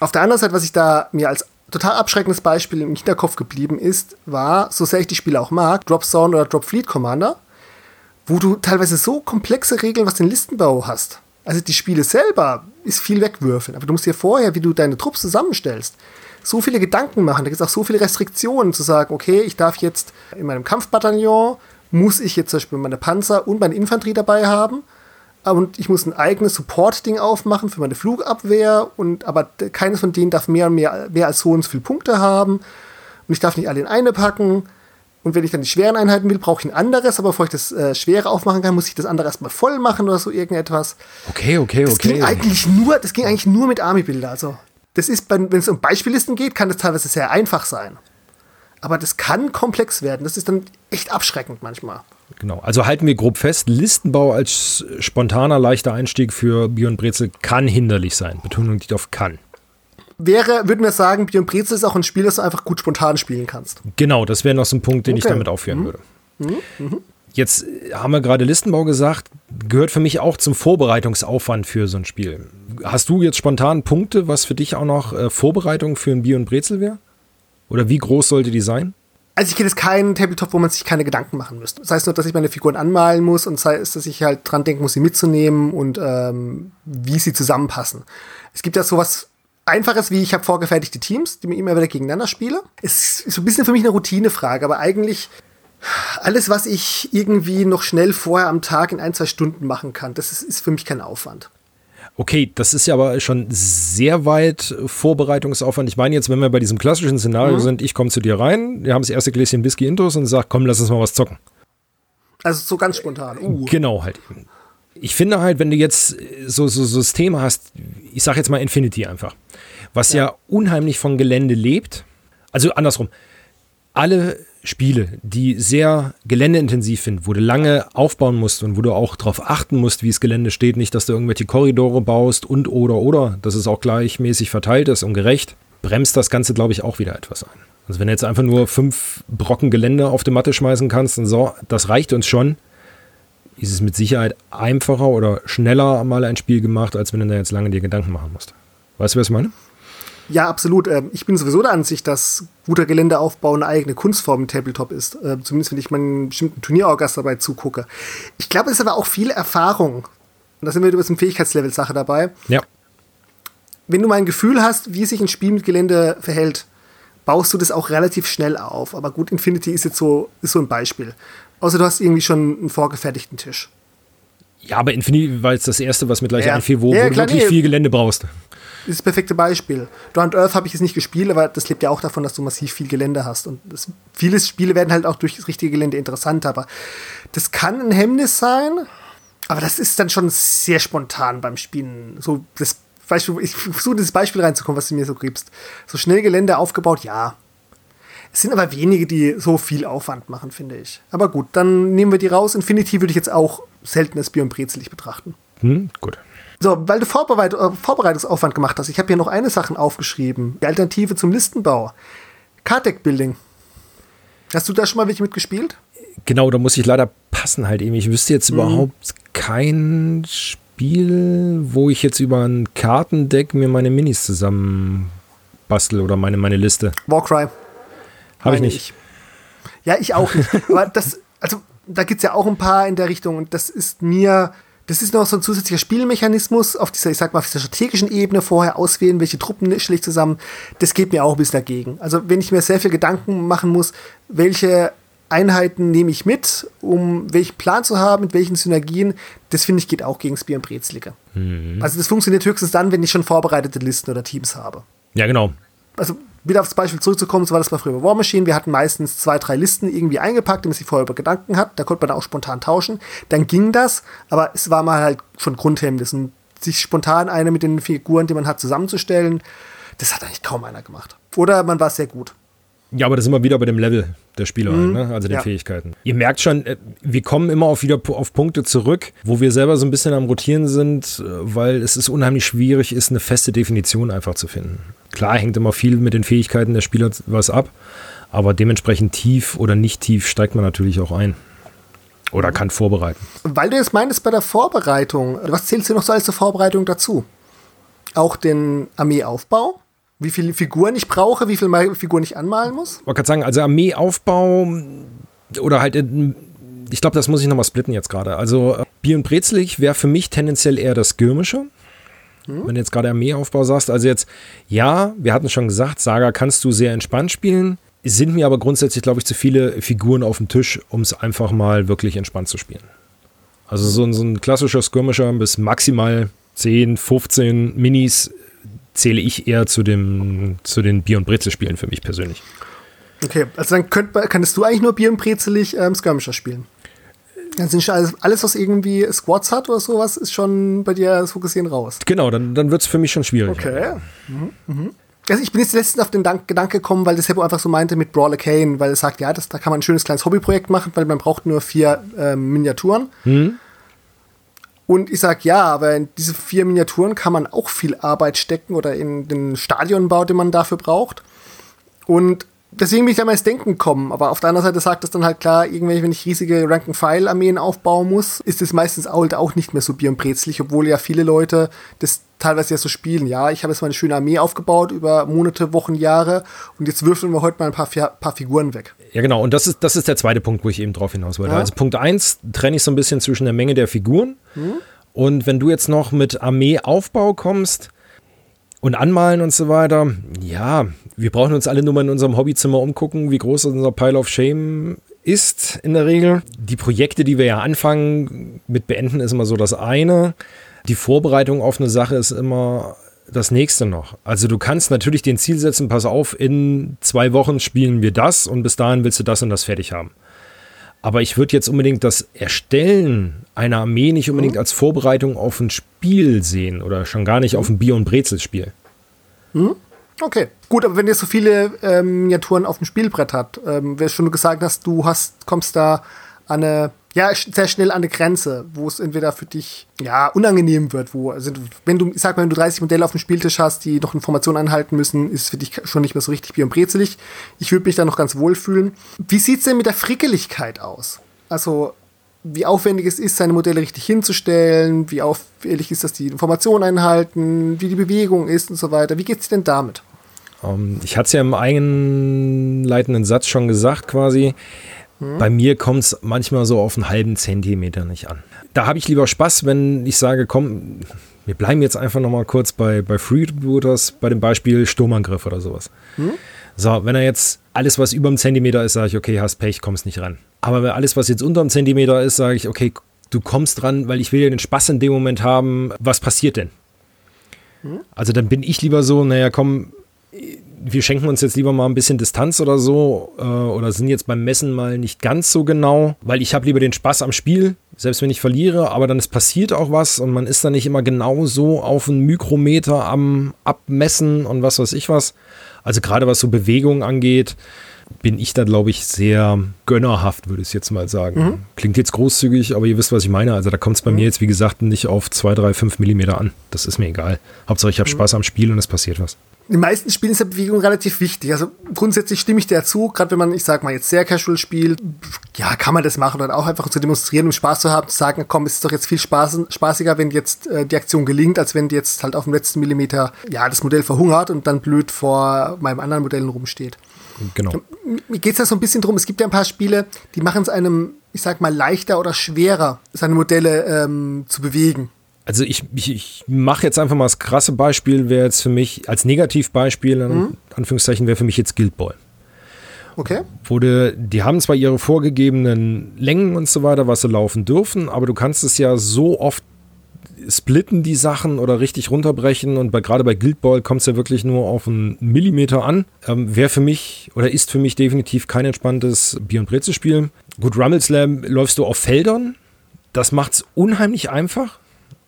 Auf der anderen Seite, was ich da mir als total abschreckendes Beispiel im Hinterkopf geblieben ist, war, so sehr ich die Spiele auch mag, Drop Zone oder Drop Fleet Commander, wo du teilweise so komplexe Regeln, was den Listenbau hast. Also die Spiele selber ist viel wegwürfeln, aber du musst dir vorher, wie du deine Trupps zusammenstellst, so viele Gedanken machen. Da gibt es auch so viele Restriktionen zu sagen, okay, ich darf jetzt in meinem Kampfbataillon, muss ich jetzt zum Beispiel meine Panzer und meine Infanterie dabei haben. Und ich muss ein eigenes Support-Ding aufmachen für meine Flugabwehr. Und aber keines von denen darf mehr und mehr, mehr als so und so viele Punkte haben. Und ich darf nicht alle in eine packen und wenn ich dann die schweren Einheiten will, brauche ich ein anderes, aber bevor ich das äh, schwere aufmachen kann, muss ich das andere erstmal voll machen oder so irgendetwas. Okay, okay, okay. Das ging eigentlich nur, das ging eigentlich nur mit Army-Bilder. Also das ist, wenn es um Beispiellisten geht, kann das teilweise sehr einfach sein. Aber das kann komplex werden. Das ist dann echt abschreckend manchmal. Genau, also halten wir grob fest, Listenbau als spontaner, leichter Einstieg für Björn Brezel kann hinderlich sein. Betonung liegt auf kann. Wäre, würden wir sagen, Björn Brezel ist auch ein Spiel, das du einfach gut spontan spielen kannst. Genau, das wäre noch so ein Punkt, den okay. ich damit aufführen mhm. würde. Mhm. Mhm. Jetzt haben wir gerade Listenbau gesagt, gehört für mich auch zum Vorbereitungsaufwand für so ein Spiel. Hast du jetzt spontan Punkte, was für dich auch noch äh, Vorbereitung für ein Björn Brezel wäre? Oder wie groß sollte die sein? Also ich kenne jetzt keinen Tabletop, wo man sich keine Gedanken machen müsste. Das heißt nur, dass ich meine Figuren anmalen muss und sei es, dass ich halt dran denken muss, sie mitzunehmen und ähm, wie sie zusammenpassen. Es gibt ja sowas Einfaches, wie ich habe vorgefertigte Teams, die mir immer wieder gegeneinander spiele. Es ist so ein bisschen für mich eine Routinefrage, aber eigentlich alles, was ich irgendwie noch schnell vorher am Tag in ein, zwei Stunden machen kann, das ist, ist für mich kein Aufwand. Okay, das ist ja aber schon sehr weit Vorbereitungsaufwand. Ich meine jetzt, wenn wir bei diesem klassischen Szenario mhm. sind, ich komme zu dir rein, wir haben das erste Gläschen Whisky Intos und sag, komm, lass uns mal was zocken. Also so ganz spontan. Uh. Genau halt. Ich finde halt, wenn du jetzt so, so, so das Thema hast, ich sag jetzt mal Infinity einfach, was ja, ja unheimlich von Gelände lebt, also andersrum, alle Spiele, die sehr geländeintensiv sind, wo du lange aufbauen musst und wo du auch darauf achten musst, wie das Gelände steht, nicht, dass du irgendwelche Korridore baust und oder oder, dass es auch gleichmäßig verteilt ist und gerecht, bremst das Ganze, glaube ich, auch wieder etwas ein. Also wenn du jetzt einfach nur fünf Brocken Gelände auf die Matte schmeißen kannst und so, das reicht uns schon, ist es mit Sicherheit einfacher oder schneller mal ein Spiel gemacht, als wenn du da jetzt lange dir Gedanken machen musst. Weißt du, was ich meine? Ja, absolut. Ähm, ich bin sowieso der Ansicht, dass guter Geländeaufbau eine eigene Kunstform im Tabletop ist. Äh, zumindest wenn ich meinen bestimmten Turnierorgas dabei zugucke. Ich glaube, es ist aber auch viel Erfahrung. Und da sind wir über so eine Fähigkeitslevel-Sache dabei. Ja. Wenn du mal ein Gefühl hast, wie sich ein Spiel mit Gelände verhält, baust du das auch relativ schnell auf. Aber gut, Infinity ist jetzt so, ist so ein Beispiel. Außer du hast irgendwie schon einen vorgefertigten Tisch. Ja, aber Infinity war jetzt das erste, was mir gleich ja. einfiel, wo, ja, wo klar, du wirklich nee. viel Gelände brauchst ist das perfekte Beispiel. Dawn Earth habe ich jetzt nicht gespielt, aber das lebt ja auch davon, dass du massiv viel Gelände hast. Und das, viele Spiele werden halt auch durch das richtige Gelände interessant, aber das kann ein Hemmnis sein, aber das ist dann schon sehr spontan beim Spielen. So das Beispiel, ich versuche das Beispiel reinzukommen, was du mir so gibst. So schnell Gelände aufgebaut, ja. Es sind aber wenige, die so viel Aufwand machen, finde ich. Aber gut, dann nehmen wir die raus. Infinity würde ich jetzt auch selten als Björn Brezelig betrachten. Hm, gut. So, weil du Vorbereit äh, Vorbereitungsaufwand gemacht hast, ich habe hier noch eine Sache aufgeschrieben. Die Alternative zum Listenbau. Card Building. Hast du da schon mal welche mitgespielt? Genau, da muss ich leider passen halt eben. Ich wüsste jetzt mhm. überhaupt kein Spiel, wo ich jetzt über ein Kartendeck mir meine Minis zusammen bastel oder meine, meine Liste. Warcry. Habe ich nicht. Ich. Ja, ich auch nicht. Aber das, also da gibt es ja auch ein paar in der Richtung und das ist mir das ist noch so ein zusätzlicher Spielmechanismus auf dieser, ich sag mal, auf dieser strategischen Ebene vorher auswählen, welche Truppen stelle ich zusammen. Das geht mir auch ein bisschen dagegen. Also, wenn ich mir sehr viel Gedanken machen muss, welche Einheiten nehme ich mit, um welchen Plan zu haben, mit welchen Synergien. Das finde ich geht auch gegen Bier und Brezelige. Mhm. Also das funktioniert höchstens dann, wenn ich schon vorbereitete Listen oder Teams habe. Ja, genau. Also wieder aufs Beispiel zurückzukommen, so war das bei früher bei War Machine. Wir hatten meistens zwei, drei Listen irgendwie eingepackt, die man sich vorher über Gedanken hat. Da konnte man auch spontan tauschen. Dann ging das, aber es war mal halt schon Grundhemmnis. Und sich spontan eine mit den Figuren, die man hat, zusammenzustellen, das hat eigentlich kaum einer gemacht. Oder man war sehr gut. Ja, aber das ist immer wieder bei dem Level der Spieler, mhm. ne? also den ja. Fähigkeiten. Ihr merkt schon, äh, wir kommen immer auf wieder auf Punkte zurück, wo wir selber so ein bisschen am Rotieren sind, äh, weil es ist unheimlich schwierig ist, eine feste Definition einfach zu finden. Klar hängt immer viel mit den Fähigkeiten der Spieler was ab, aber dementsprechend tief oder nicht tief steigt man natürlich auch ein. Oder kann vorbereiten. Weil du jetzt meintest bei der Vorbereitung, was zählst du noch so als zur Vorbereitung dazu? Auch den Armeeaufbau? Wie viele Figuren ich brauche, wie viele Figuren ich anmalen muss? Wollte gerade sagen, also Armeeaufbau oder halt, ich glaube, das muss ich nochmal splitten jetzt gerade. Also äh, Bier und Brezelig wäre für mich tendenziell eher das Skirmische. Hm? Wenn du jetzt gerade Armeeaufbau sagst, also jetzt, ja, wir hatten schon gesagt, Saga kannst du sehr entspannt spielen. Sind mir aber grundsätzlich, glaube ich, zu viele Figuren auf dem Tisch, um es einfach mal wirklich entspannt zu spielen. Also so, ein, so ein klassischer Skirmischer bis maximal 10, 15 Minis zähle ich eher zu, dem, zu den Bier- und Brezel-Spielen für mich persönlich. Okay, also dann könnt, könntest du eigentlich nur Bier- und Brezelig ähm, Skirmisher spielen. Dann sind schon alles, alles, was irgendwie Squads hat oder sowas, ist schon bei dir das Fokussieren raus. Genau, dann, dann wird es für mich schon schwierig. Okay. Mhm. Mhm. Also ich bin jetzt letztens auf den Gedanke gekommen, weil das Hebo einfach so meinte mit Brawler Kane, weil er sagt, ja, das, da kann man ein schönes kleines Hobbyprojekt machen, weil man braucht nur vier ähm, Miniaturen. Mhm. Und ich sage, ja, aber in diese vier Miniaturen kann man auch viel Arbeit stecken oder in den Stadionbau, den man dafür braucht. Und deswegen bin ich da mal ins Denken gekommen. Aber auf der anderen Seite sagt es dann halt klar, irgendwie, wenn ich riesige Rank-and-File-Armeen aufbauen muss, ist es meistens halt auch nicht mehr so bier und brezlig, obwohl ja viele Leute das teilweise ja so spielen. Ja, ich habe jetzt mal eine schöne Armee aufgebaut über Monate, Wochen, Jahre und jetzt würfeln wir heute mal ein paar, paar Figuren weg. Ja, genau. Und das ist, das ist der zweite Punkt, wo ich eben drauf hinaus wollte. Ja. Also Punkt 1 trenne ich so ein bisschen zwischen der Menge der Figuren. Hm. Und wenn du jetzt noch mit Armeeaufbau kommst und anmalen und so weiter, ja, wir brauchen uns alle nur mal in unserem Hobbyzimmer umgucken, wie groß unser Pile of Shame ist in der Regel. Die Projekte, die wir ja anfangen mit beenden, ist immer so das eine. Die Vorbereitung auf eine Sache ist immer das nächste noch. Also du kannst natürlich den Ziel setzen, pass auf, in zwei Wochen spielen wir das und bis dahin willst du das und das fertig haben. Aber ich würde jetzt unbedingt das Erstellen einer Armee nicht unbedingt mhm. als Vorbereitung auf ein Spiel sehen oder schon gar nicht mhm. auf ein Bier- und Brezelspiel. Mhm. Okay, gut, aber wenn ihr so viele ähm, Miniaturen auf dem Spielbrett habt, ähm, wie schon gesagt hast, du hast, kommst da an eine ja, sehr schnell an eine Grenze, wo es entweder für dich ja unangenehm wird, wo also wenn du, ich sag mal, wenn du 30 Modelle auf dem Spieltisch hast, die noch Informationen anhalten müssen, ist es für dich schon nicht mehr so richtig bier und brezelig. Ich würde mich da noch ganz wohl fühlen. Wie sieht's denn mit der Frickeligkeit aus? Also, wie aufwendig es ist, seine Modelle richtig hinzustellen, wie aufwendig ist, dass die Informationen einhalten, wie die Bewegung ist und so weiter. Wie geht's denn damit? Um, ähm, ich hatte es ja im einleitenden Satz schon gesagt, quasi bei mir kommt es manchmal so auf einen halben Zentimeter nicht an. Da habe ich lieber Spaß, wenn ich sage, komm, wir bleiben jetzt einfach nochmal kurz bei, bei Freebooters, bei dem Beispiel Sturmangriff oder sowas. Hm? So, wenn er jetzt alles, was über einem Zentimeter ist, sage ich, okay, hast Pech, kommst nicht ran. Aber wenn alles, was jetzt unter einem Zentimeter ist, sage ich, okay, du kommst dran, weil ich will ja den Spaß in dem Moment haben. Was passiert denn? Hm? Also dann bin ich lieber so, naja, komm, wir schenken uns jetzt lieber mal ein bisschen Distanz oder so äh, oder sind jetzt beim Messen mal nicht ganz so genau, weil ich habe lieber den Spaß am Spiel, selbst wenn ich verliere, aber dann ist passiert auch was und man ist dann nicht immer genau so auf einen Mikrometer am Abmessen und was weiß ich was. Also gerade was so Bewegungen angeht, bin ich da, glaube ich, sehr gönnerhaft, würde ich jetzt mal sagen. Mhm. Klingt jetzt großzügig, aber ihr wisst, was ich meine. Also da kommt es bei mhm. mir jetzt, wie gesagt, nicht auf 2, 3, 5 Millimeter an. Das ist mir egal. Hauptsache, ich habe mhm. Spaß am Spiel und es passiert was den meisten Spielen ist ja Bewegung relativ wichtig. Also grundsätzlich stimme ich dir zu, gerade wenn man, ich sag mal, jetzt sehr casual spielt, ja, kann man das machen oder auch einfach zu demonstrieren, um Spaß zu haben, zu sagen, komm, es ist doch jetzt viel Spaß, spaßiger, wenn jetzt äh, die Aktion gelingt, als wenn jetzt halt auf dem letzten Millimeter, ja, das Modell verhungert und dann blöd vor meinem anderen Modell rumsteht. Genau. Mir geht es da so ein bisschen drum, es gibt ja ein paar Spiele, die machen es einem, ich sag mal, leichter oder schwerer, seine Modelle ähm, zu bewegen also ich, ich, ich mache jetzt einfach mal das krasse Beispiel, wäre jetzt für mich als Negativbeispiel, in mhm. Anführungszeichen, wäre für mich jetzt Guild Ball. Okay. Wurde, die haben zwar ihre vorgegebenen Längen und so weiter, was sie laufen dürfen, aber du kannst es ja so oft splitten die Sachen oder richtig runterbrechen und bei, gerade bei Guild Ball kommt es ja wirklich nur auf einen Millimeter an. Ähm, Wäre für mich oder ist für mich definitiv kein entspanntes Bier- und Brezel-Spiel. Gut, Rumble Slam läufst du auf Feldern. Das macht es unheimlich einfach,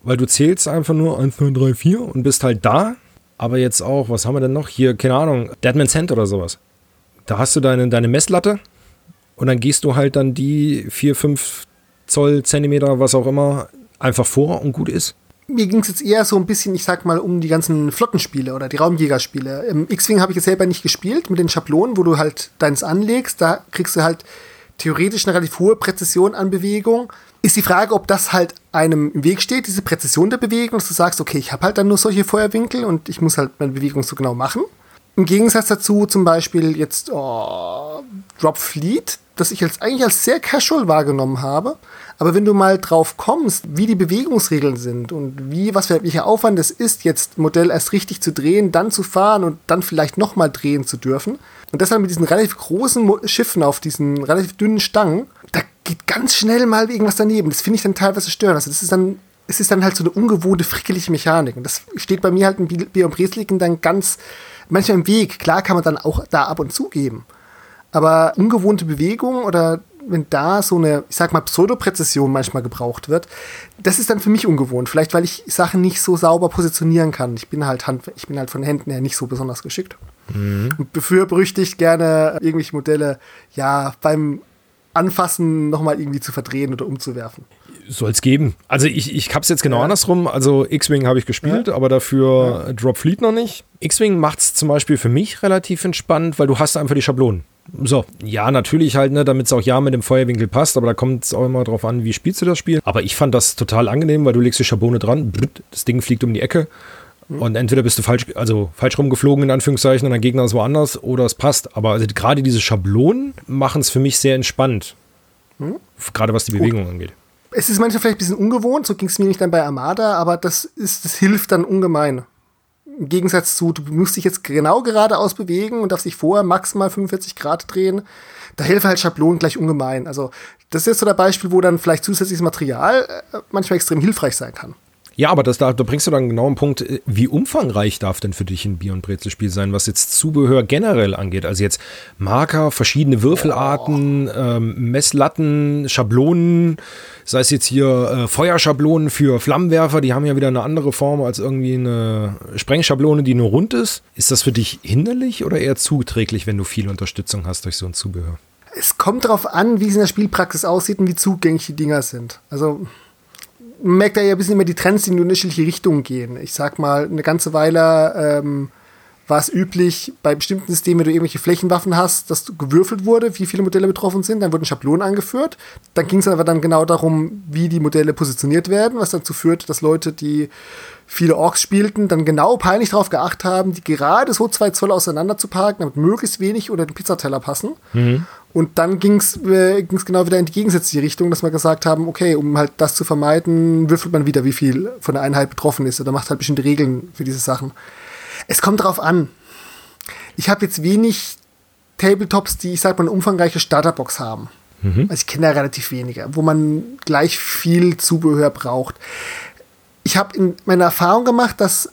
weil du zählst einfach nur 1, 2, 3, 4 und bist halt da. Aber jetzt auch, was haben wir denn noch hier? Keine Ahnung, Deadman's Hand oder sowas. Da hast du deine, deine Messlatte und dann gehst du halt dann die 4, 5 Zoll, Zentimeter, was auch immer, einfach vor und gut ist. Mir ging es jetzt eher so ein bisschen, ich sag mal, um die ganzen Flottenspiele oder die Raumjägerspiele. Im X-Wing habe ich jetzt selber nicht gespielt mit den Schablonen, wo du halt deins anlegst. Da kriegst du halt theoretisch eine relativ hohe Präzision an Bewegung. Ist die Frage, ob das halt einem im Weg steht, diese Präzision der Bewegung, dass du sagst, okay, ich habe halt dann nur solche Feuerwinkel und ich muss halt meine Bewegung so genau machen. Im Gegensatz dazu zum Beispiel jetzt oh, Drop Fleet, das ich als, eigentlich als sehr casual wahrgenommen habe. Aber wenn du mal drauf kommst, wie die Bewegungsregeln sind und wie, was für welcher Aufwand es ist, jetzt Modell erst richtig zu drehen, dann zu fahren und dann vielleicht nochmal drehen zu dürfen. Und deshalb mit diesen relativ großen Schiffen auf diesen relativ dünnen Stangen, geht ganz schnell mal irgendwas daneben. Das finde ich dann teilweise störend. Also das ist dann, es ist dann halt so eine ungewohnte, frickelige Mechanik. Und das steht bei mir halt im Bier- und Bresligen dann ganz, manchmal im Weg. Klar kann man dann auch da ab und zu geben. Aber ungewohnte Bewegung oder wenn da so eine, ich sag mal, Pseudopräzision manchmal gebraucht wird, das ist dann für mich ungewohnt. Vielleicht, weil ich Sachen nicht so sauber positionieren kann. Ich bin halt Hand, ich bin halt von Händen her nicht so besonders geschickt. Mhm. Und befürberüchtigt gerne irgendwelche Modelle, ja, beim Anfassen nochmal irgendwie zu verdrehen oder umzuwerfen. Soll es geben. Also ich, ich hab's jetzt genau ja. andersrum. Also X-Wing habe ich gespielt, ja. aber dafür ja. Drop Fleet noch nicht. X-Wing macht es zum Beispiel für mich relativ entspannt, weil du hast einfach die Schablonen. So, ja, natürlich halt, ne, damit es auch ja mit dem Feuerwinkel passt, aber da kommt es auch immer drauf an, wie spielst du das Spiel. Aber ich fand das total angenehm, weil du legst die Schablone dran, das Ding fliegt um die Ecke. Und entweder bist du falsch, also falsch rumgeflogen in Anführungszeichen und dein Gegner ist woanders oder es passt. Aber also gerade diese Schablonen machen es für mich sehr entspannt. Mhm. Gerade was die Bewegung Gut. angeht. Es ist manchmal vielleicht ein bisschen ungewohnt, so ging es mir nicht dann bei Armada, aber das ist, das hilft dann ungemein. Im Gegensatz zu, du musst dich jetzt genau geradeaus bewegen und darfst dich vorher maximal 45 Grad drehen. Da helfen halt Schablonen gleich ungemein. Also, das ist jetzt so der Beispiel, wo dann vielleicht zusätzliches Material äh, manchmal extrem hilfreich sein kann. Ja, aber das, da, da bringst du dann genau einen Punkt, wie umfangreich darf denn für dich ein Bier- und Brezelspiel sein, was jetzt Zubehör generell angeht? Also jetzt Marker, verschiedene Würfelarten, ähm, Messlatten, Schablonen, sei es jetzt hier äh, Feuerschablonen für Flammenwerfer, die haben ja wieder eine andere Form als irgendwie eine Sprengschablone, die nur rund ist. Ist das für dich hinderlich oder eher zuträglich, wenn du viel Unterstützung hast durch so ein Zubehör? Es kommt darauf an, wie es in der Spielpraxis aussieht und wie zugänglich die Dinger sind. Also merkt da ja ein bisschen immer die Trends, die in unterschiedliche Richtungen gehen. Ich sag mal, eine ganze Weile ähm, war es üblich, bei bestimmten Systemen, wenn du irgendwelche Flächenwaffen hast, dass gewürfelt wurde, wie viele Modelle betroffen sind, dann wurden Schablonen angeführt. Dann ging es aber dann genau darum, wie die Modelle positioniert werden, was dazu führt, dass Leute, die viele Orks spielten, dann genau peinlich darauf geachtet haben, die gerade so zwei Zoll auseinander zu parken, damit möglichst wenig unter den Pizzateller passen. Mhm. Und dann ging es äh, genau wieder in die gegensätzliche Richtung, dass wir gesagt haben, okay, um halt das zu vermeiden, würfelt man wieder, wie viel von der Einheit betroffen ist oder macht halt bestimmte Regeln für diese Sachen. Es kommt darauf an. Ich habe jetzt wenig Tabletops, die, ich sag mal, eine umfangreiche Starterbox haben. Mhm. Also ich kenne da relativ wenige, wo man gleich viel Zubehör braucht. Ich habe in meiner Erfahrung gemacht, dass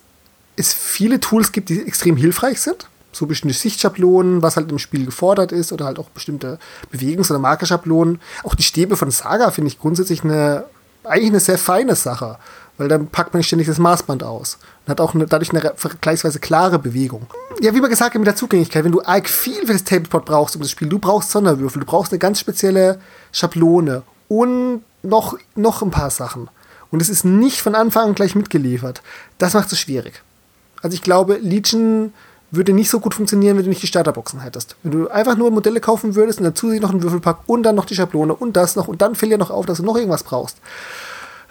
es viele Tools gibt, die extrem hilfreich sind so bestimmte Sichtschablonen, was halt im Spiel gefordert ist, oder halt auch bestimmte Bewegungs- oder Markerschablonen. Auch die Stäbe von Saga finde ich grundsätzlich eine, eigentlich eine sehr feine Sache, weil dann packt man ständig das Maßband aus und hat auch eine, dadurch eine vergleichsweise klare Bewegung. Ja, wie man gesagt hat mit der Zugänglichkeit, wenn du arg viel für das Tablepot brauchst um das Spiel, du brauchst Sonderwürfel, du brauchst eine ganz spezielle Schablone und noch, noch ein paar Sachen. Und es ist nicht von Anfang an gleich mitgeliefert. Das macht es schwierig. Also ich glaube, Legion würde nicht so gut funktionieren, wenn du nicht die Starterboxen hättest. Wenn du einfach nur Modelle kaufen würdest und dazu noch einen Würfelpack und dann noch die Schablone und das noch und dann fällt dir noch auf, dass du noch irgendwas brauchst,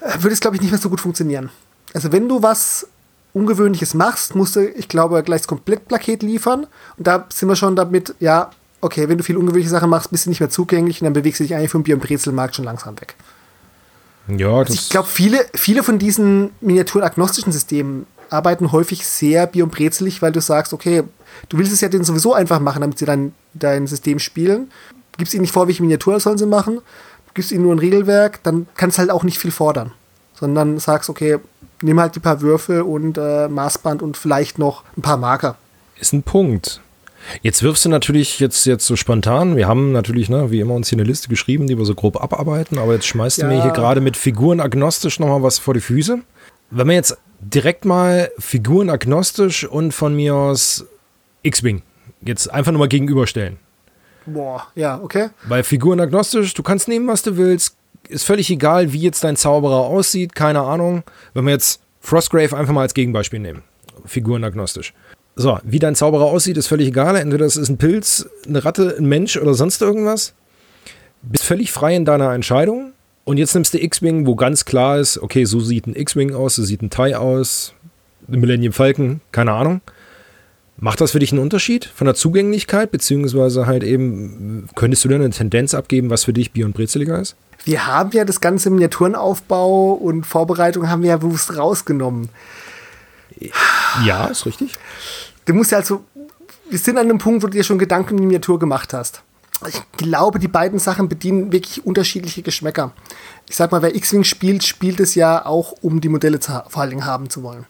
äh, würde es, glaube ich, nicht mehr so gut funktionieren. Also wenn du was Ungewöhnliches machst, musst du, ich glaube, gleich das Komplettpaket liefern. Und da sind wir schon damit, ja, okay, wenn du viel ungewöhnliche Sachen machst, bist du nicht mehr zugänglich und dann bewegst du dich eigentlich vom Bier- und Brezelmarkt schon langsam weg. Ja, also ich glaube, viele, viele von diesen miniaturagnostischen Systemen arbeiten häufig sehr biombrezelig, weil du sagst, okay, Du willst es ja denen sowieso einfach machen, damit sie dann dein System spielen. Gibst ihnen nicht vor, welche Miniaturen sollen sie machen, gibst ihnen nur ein Regelwerk, dann kannst du halt auch nicht viel fordern. Sondern sagst, okay, nimm halt die paar Würfel und äh, Maßband und vielleicht noch ein paar Marker. Ist ein Punkt. Jetzt wirfst du natürlich jetzt, jetzt so spontan, wir haben natürlich, ne, wie immer uns hier eine Liste geschrieben, die wir so grob abarbeiten, aber jetzt schmeißt ja. du mir hier gerade mit Figuren agnostisch nochmal was vor die Füße. Wenn wir jetzt direkt mal Figuren agnostisch und von mir aus X-Wing jetzt einfach nur mal gegenüberstellen. Boah, ja, okay. Bei Figuren agnostisch, du kannst nehmen, was du willst, ist völlig egal, wie jetzt dein Zauberer aussieht, keine Ahnung. Wenn wir jetzt Frostgrave einfach mal als Gegenbeispiel nehmen, Figuren agnostisch. So, wie dein Zauberer aussieht, ist völlig egal. Entweder es ist ein Pilz, eine Ratte, ein Mensch oder sonst irgendwas. Bist völlig frei in deiner Entscheidung. Und jetzt nimmst du X-Wing, wo ganz klar ist, okay, so sieht ein X-Wing aus, so sieht ein TIE aus, ein Millennium Falcon, keine Ahnung. Macht das für dich einen Unterschied von der Zugänglichkeit, beziehungsweise halt eben, könntest du da eine Tendenz abgeben, was für dich Bier- und Brezeliger ist? Wir haben ja das ganze Miniaturenaufbau und Vorbereitung haben wir ja bewusst rausgenommen. Ja, ist richtig. Du musst ja also, wir sind an einem Punkt, wo du dir schon Gedanken um die Miniatur gemacht hast. Ich glaube, die beiden Sachen bedienen wirklich unterschiedliche Geschmäcker. Ich sag mal, wer X-Wing spielt, spielt es ja auch, um die Modelle zu, vor allen Dingen haben zu wollen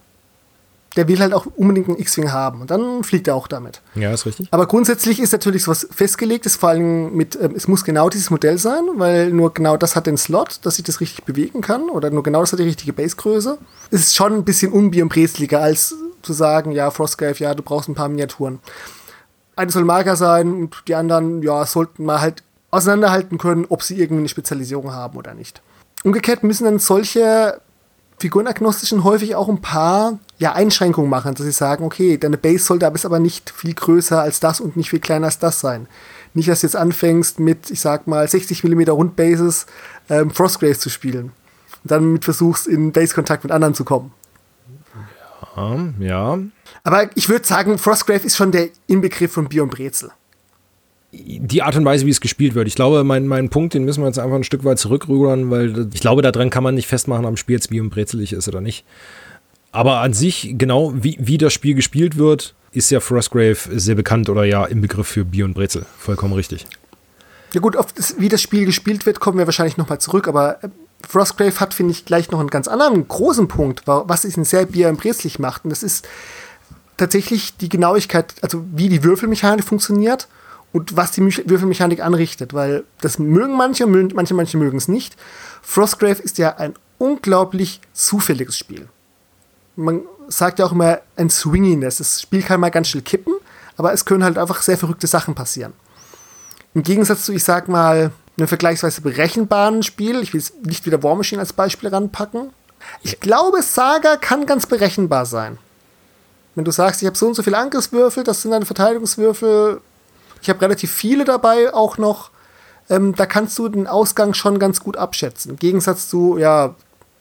der will halt auch unbedingt einen X-Wing haben und dann fliegt er auch damit. Ja, ist richtig. Aber grundsätzlich ist natürlich sowas festgelegt, ist vor allem mit, ähm, es muss genau dieses Modell sein, weil nur genau das hat den Slot, dass ich das richtig bewegen kann oder nur genau das hat die richtige Basegröße. Es ist schon ein bisschen unbierbrezliger als zu sagen, ja, Frostgrave, ja, du brauchst ein paar Miniaturen. Eine soll Marker sein und die anderen, ja, sollten mal halt auseinanderhalten können, ob sie irgendwie eine Spezialisierung haben oder nicht. Umgekehrt müssen dann solche figurenagnostischen häufig auch ein paar ja, Einschränkungen machen, dass sie sagen, okay, deine Base sollte aber nicht viel größer als das und nicht viel kleiner als das sein. Nicht, dass du jetzt anfängst mit, ich sag mal, 60 mm Rundbases ähm, Frostgraves zu spielen und dann mit versuchst, in Base-Kontakt mit anderen zu kommen. Ja, ja. Aber ich würde sagen, Frostgrave ist schon der Inbegriff von Bier und Brezel die Art und Weise, wie es gespielt wird. Ich glaube, mein, mein Punkt, den müssen wir jetzt einfach ein Stück weit zurückrudern, weil ich glaube, daran kann man nicht festmachen am Spiel, wie und brezelig ist oder nicht. Aber an sich, genau wie, wie das Spiel gespielt wird, ist ja Frostgrave sehr bekannt oder ja im Begriff für Bier und Brezel. Vollkommen richtig. Ja gut, auf das, wie das Spiel gespielt wird, kommen wir wahrscheinlich nochmal zurück, aber äh, Frostgrave hat, finde ich, gleich noch einen ganz anderen großen Punkt, was es in sehr Bier und brezlig macht. Und das ist tatsächlich die Genauigkeit, also wie die Würfelmechanik funktioniert und was die Würfelmechanik anrichtet, weil das mögen manche, manche, manche mögen es nicht. Frostgrave ist ja ein unglaublich zufälliges Spiel. Man sagt ja auch immer ein Swinginess. Das Spiel kann mal ganz schnell kippen, aber es können halt einfach sehr verrückte Sachen passieren. Im Gegensatz zu, ich sag mal, einem vergleichsweise berechenbaren Spiel, ich will nicht wieder War Machine als Beispiel ranpacken. Ich glaube, Saga kann ganz berechenbar sein. Wenn du sagst, ich habe so und so viele Angriffswürfel, das sind deine Verteidigungswürfel, ich habe relativ viele dabei auch noch. Ähm, da kannst du den Ausgang schon ganz gut abschätzen. Im Gegensatz zu, ja,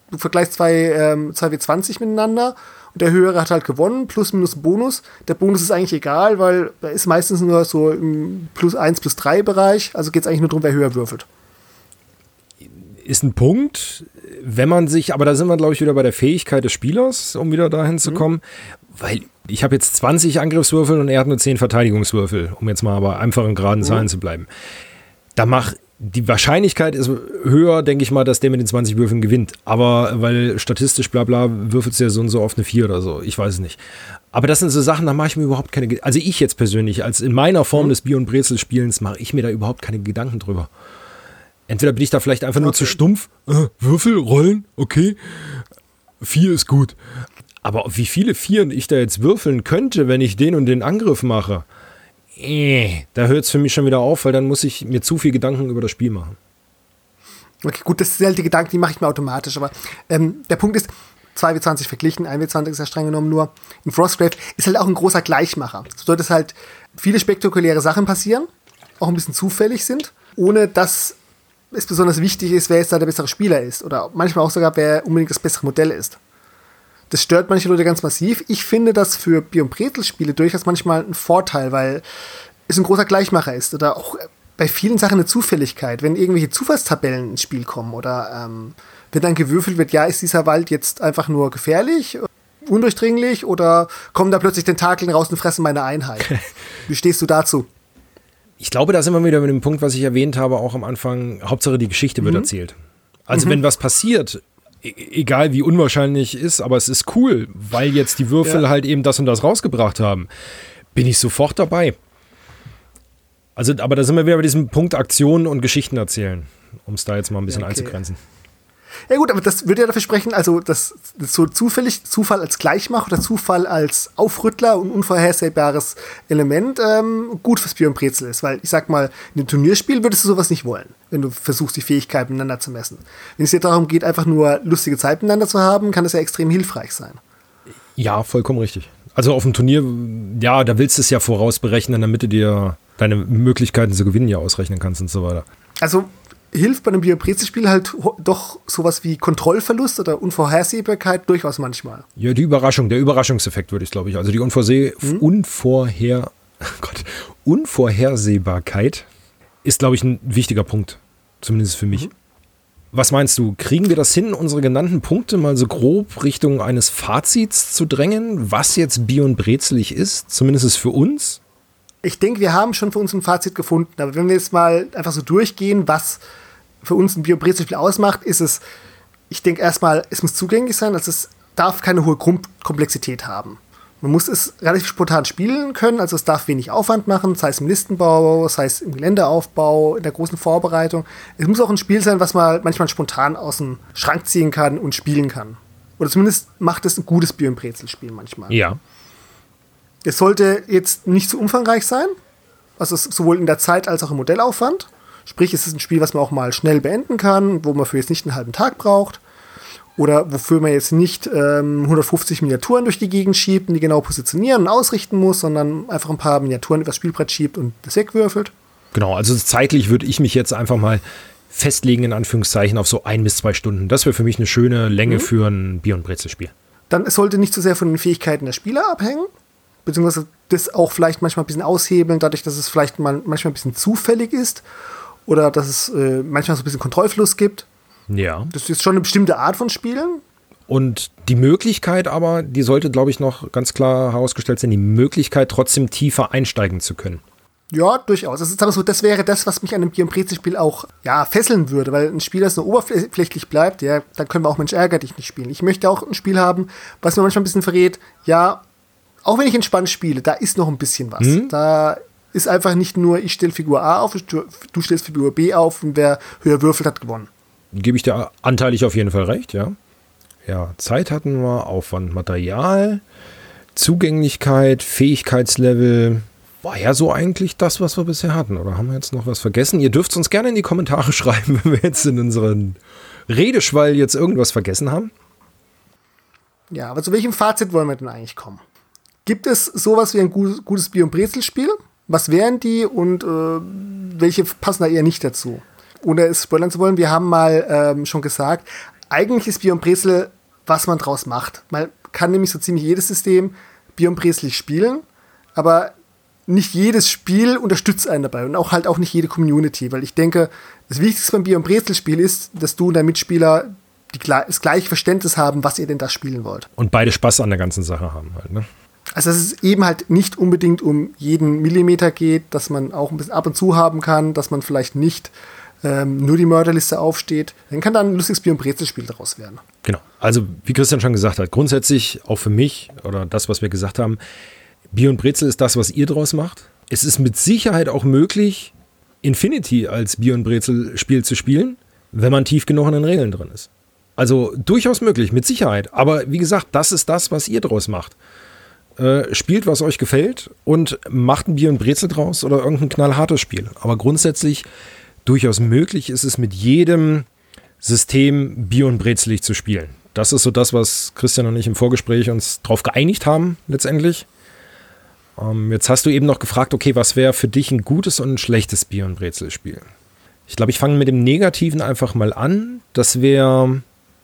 du vergleichst zwei, ähm, zwei W20 miteinander und der höhere hat halt gewonnen, plus minus Bonus. Der Bonus ist eigentlich egal, weil er ist meistens nur so im plus 1, plus 3 Bereich. Also geht es eigentlich nur darum, wer höher würfelt. Ist ein Punkt, wenn man sich, aber da sind wir, glaube ich, wieder bei der Fähigkeit des Spielers, um wieder dahin zu mhm. kommen, weil ich habe jetzt 20 Angriffswürfel und er hat nur 10 Verteidigungswürfel, um jetzt mal aber einfach in geraden Zahlen mhm. zu bleiben. Da mach die Wahrscheinlichkeit ist höher, denke ich mal, dass der mit den 20 Würfeln gewinnt. Aber weil statistisch bla bla würfelt ja so und so auf eine 4 oder so. Ich weiß es nicht. Aber das sind so Sachen, da mache ich mir überhaupt keine Gedanken. Also ich jetzt persönlich, als in meiner Form mhm. des Bier- und Brezel-Spielens, mache ich mir da überhaupt keine Gedanken drüber. Entweder bin ich da vielleicht einfach okay. nur zu stumpf. Äh, Würfel, Rollen, okay. Vier ist gut. Aber wie viele Vieren ich da jetzt würfeln könnte, wenn ich den und den Angriff mache, äh, da hört es für mich schon wieder auf, weil dann muss ich mir zu viel Gedanken über das Spiel machen. Okay, gut, das sind halt die Gedanken, die mache ich mir automatisch. Aber ähm, der Punkt ist, 2W20 verglichen, 1W20 ist ja streng genommen nur. In Frostgrave ist halt auch ein großer Gleichmacher. So bedeutet halt viele spektakuläre Sachen passieren, auch ein bisschen zufällig sind, ohne dass es besonders wichtig ist, wer jetzt da der bessere Spieler ist. Oder manchmal auch sogar, wer unbedingt das bessere Modell ist. Das stört manche Leute ganz massiv. Ich finde das für Bier- und Brezel-Spiele durchaus manchmal ein Vorteil, weil es ein großer Gleichmacher ist. Oder auch bei vielen Sachen eine Zufälligkeit. Wenn irgendwelche Zufallstabellen ins Spiel kommen oder ähm, wenn dann gewürfelt wird, ja, ist dieser Wald jetzt einfach nur gefährlich undurchdringlich oder kommen da plötzlich Tentakeln raus und fressen meine Einheit? Wie stehst du dazu? Ich glaube, da sind wir wieder mit dem Punkt, was ich erwähnt habe, auch am Anfang. Hauptsache die Geschichte wird mhm. erzählt. Also mhm. wenn was passiert, egal wie unwahrscheinlich ist, aber es ist cool, weil jetzt die Würfel ja. halt eben das und das rausgebracht haben, bin ich sofort dabei. Also, aber da sind wir wieder bei diesem Punkt Aktionen und Geschichten erzählen, um es da jetzt mal ein bisschen okay. einzugrenzen. Ja gut, aber das würde ja dafür sprechen, also das, das so zufällig Zufall als Gleichmach oder Zufall als Aufrüttler und unvorhersehbares Element ähm, gut fürs Bier und Brezel ist, weil ich sag mal, in einem Turnierspiel würdest du sowas nicht wollen, wenn du versuchst, die Fähigkeiten miteinander zu messen. Wenn es dir darum geht, einfach nur lustige Zeit miteinander zu haben, kann das ja extrem hilfreich sein. Ja, vollkommen richtig. Also auf dem Turnier, ja, da willst du es ja vorausberechnen, damit du dir deine Möglichkeiten zu gewinnen ja ausrechnen kannst und so weiter. Also hilft bei einem Biopreze-Spiel halt doch sowas wie Kontrollverlust oder Unvorhersehbarkeit durchaus manchmal. Ja, die Überraschung, der Überraschungseffekt würde ich, glaube ich. Also die Unvorseh hm? Unvorher Gott, Unvorhersehbarkeit ist, glaube ich, ein wichtiger Punkt. Zumindest für mich. Mhm. Was meinst du, kriegen wir das hin, unsere genannten Punkte mal so grob Richtung eines Fazits zu drängen, was jetzt Bion Brezelig ist, zumindest für uns? Ich denke, wir haben schon für uns ein Fazit gefunden. Aber wenn wir jetzt mal einfach so durchgehen, was für uns ein Biobrezspiel ausmacht, ist es, ich denke erstmal, es muss zugänglich sein, also es darf keine hohe Grundkomplexität haben. Man muss es relativ spontan spielen können, also es darf wenig Aufwand machen, sei es im Listenbau, sei es im Geländeaufbau, in der großen Vorbereitung. Es muss auch ein Spiel sein, was man manchmal spontan aus dem Schrank ziehen kann und spielen kann. Oder zumindest macht es ein gutes Bier- und Brezelspiel manchmal. Ja. Es sollte jetzt nicht zu umfangreich sein, also sowohl in der Zeit als auch im Modellaufwand. Sprich, es ist ein Spiel, was man auch mal schnell beenden kann, wo man für jetzt nicht einen halben Tag braucht. Oder wofür man jetzt nicht ähm, 150 Miniaturen durch die Gegend schiebt und die genau positionieren und ausrichten muss, sondern einfach ein paar Miniaturen übers Spielbrett schiebt und das wegwürfelt. Genau, also zeitlich würde ich mich jetzt einfach mal festlegen, in Anführungszeichen, auf so ein bis zwei Stunden. Das wäre für mich eine schöne Länge mhm. für ein Bier- und Brezelspiel. Dann es sollte nicht zu so sehr von den Fähigkeiten der Spieler abhängen beziehungsweise das auch vielleicht manchmal ein bisschen aushebeln, dadurch, dass es vielleicht mal, manchmal ein bisschen zufällig ist oder dass es äh, manchmal so ein bisschen Kontrollfluss gibt. Ja. Das ist schon eine bestimmte Art von Spielen. Und die Möglichkeit aber, die sollte, glaube ich, noch ganz klar herausgestellt sein, die Möglichkeit, trotzdem tiefer einsteigen zu können. Ja, durchaus. Das, ist, so, das wäre das, was mich an einem Biomprezi-Spiel auch ja, fesseln würde, weil ein Spiel, das nur oberflächlich bleibt, ja, dann können wir auch Mensch ärger dich nicht spielen. Ich möchte auch ein Spiel haben, was mir manchmal ein bisschen verrät, ja, auch wenn ich entspannt spiele, da ist noch ein bisschen was. Mhm. Da ist einfach nicht nur, ich stelle Figur A auf, du stellst Figur B auf und wer höher würfelt, hat gewonnen. Gebe ich dir anteilig auf jeden Fall recht, ja. Ja, Zeit hatten wir, Aufwand, Material, Zugänglichkeit, Fähigkeitslevel. War ja so eigentlich das, was wir bisher hatten. Oder haben wir jetzt noch was vergessen? Ihr dürft uns gerne in die Kommentare schreiben, wenn wir jetzt in unseren Redeschwall jetzt irgendwas vergessen haben. Ja, aber zu welchem Fazit wollen wir denn eigentlich kommen? Gibt es sowas wie ein gutes Bier- und Brezelspiel? Was wären die und äh, welche passen da eher nicht dazu? Ohne es spoilern zu wollen, wir haben mal ähm, schon gesagt, eigentlich ist Bier und Brezel, was man draus macht. Man kann nämlich so ziemlich jedes System Bier und Brezel spielen, aber nicht jedes Spiel unterstützt einen dabei und auch halt auch nicht jede Community, weil ich denke, das Wichtigste beim Bier- und Brezel-Spiel ist, dass du und dein Mitspieler die, das gleiche Verständnis haben, was ihr denn da spielen wollt. Und beide Spaß an der ganzen Sache haben halt, ne? Also dass es eben halt nicht unbedingt um jeden Millimeter geht, dass man auch ein bisschen ab und zu haben kann, dass man vielleicht nicht ähm, nur die Mörderliste aufsteht. Dann kann dann ein lustiges Bier- und Brezelspiel daraus werden. Genau. Also wie Christian schon gesagt hat, grundsätzlich auch für mich oder das, was wir gesagt haben, Bier und Brezel ist das, was ihr draus macht. Es ist mit Sicherheit auch möglich, Infinity als Bier- und Brezel-Spiel zu spielen, wenn man tief genug in den Regeln drin ist. Also durchaus möglich, mit Sicherheit. Aber wie gesagt, das ist das, was ihr draus macht. Äh, spielt, was euch gefällt und macht ein Bier und Brezel draus oder irgendein knallhartes Spiel. Aber grundsätzlich durchaus möglich ist es mit jedem System Bier und Brezelig zu spielen. Das ist so das, was Christian und ich im Vorgespräch uns darauf geeinigt haben, letztendlich. Ähm, jetzt hast du eben noch gefragt, okay, was wäre für dich ein gutes und ein schlechtes Bier- und Brezelspiel? Ich glaube, ich fange mit dem Negativen einfach mal an. Das wäre,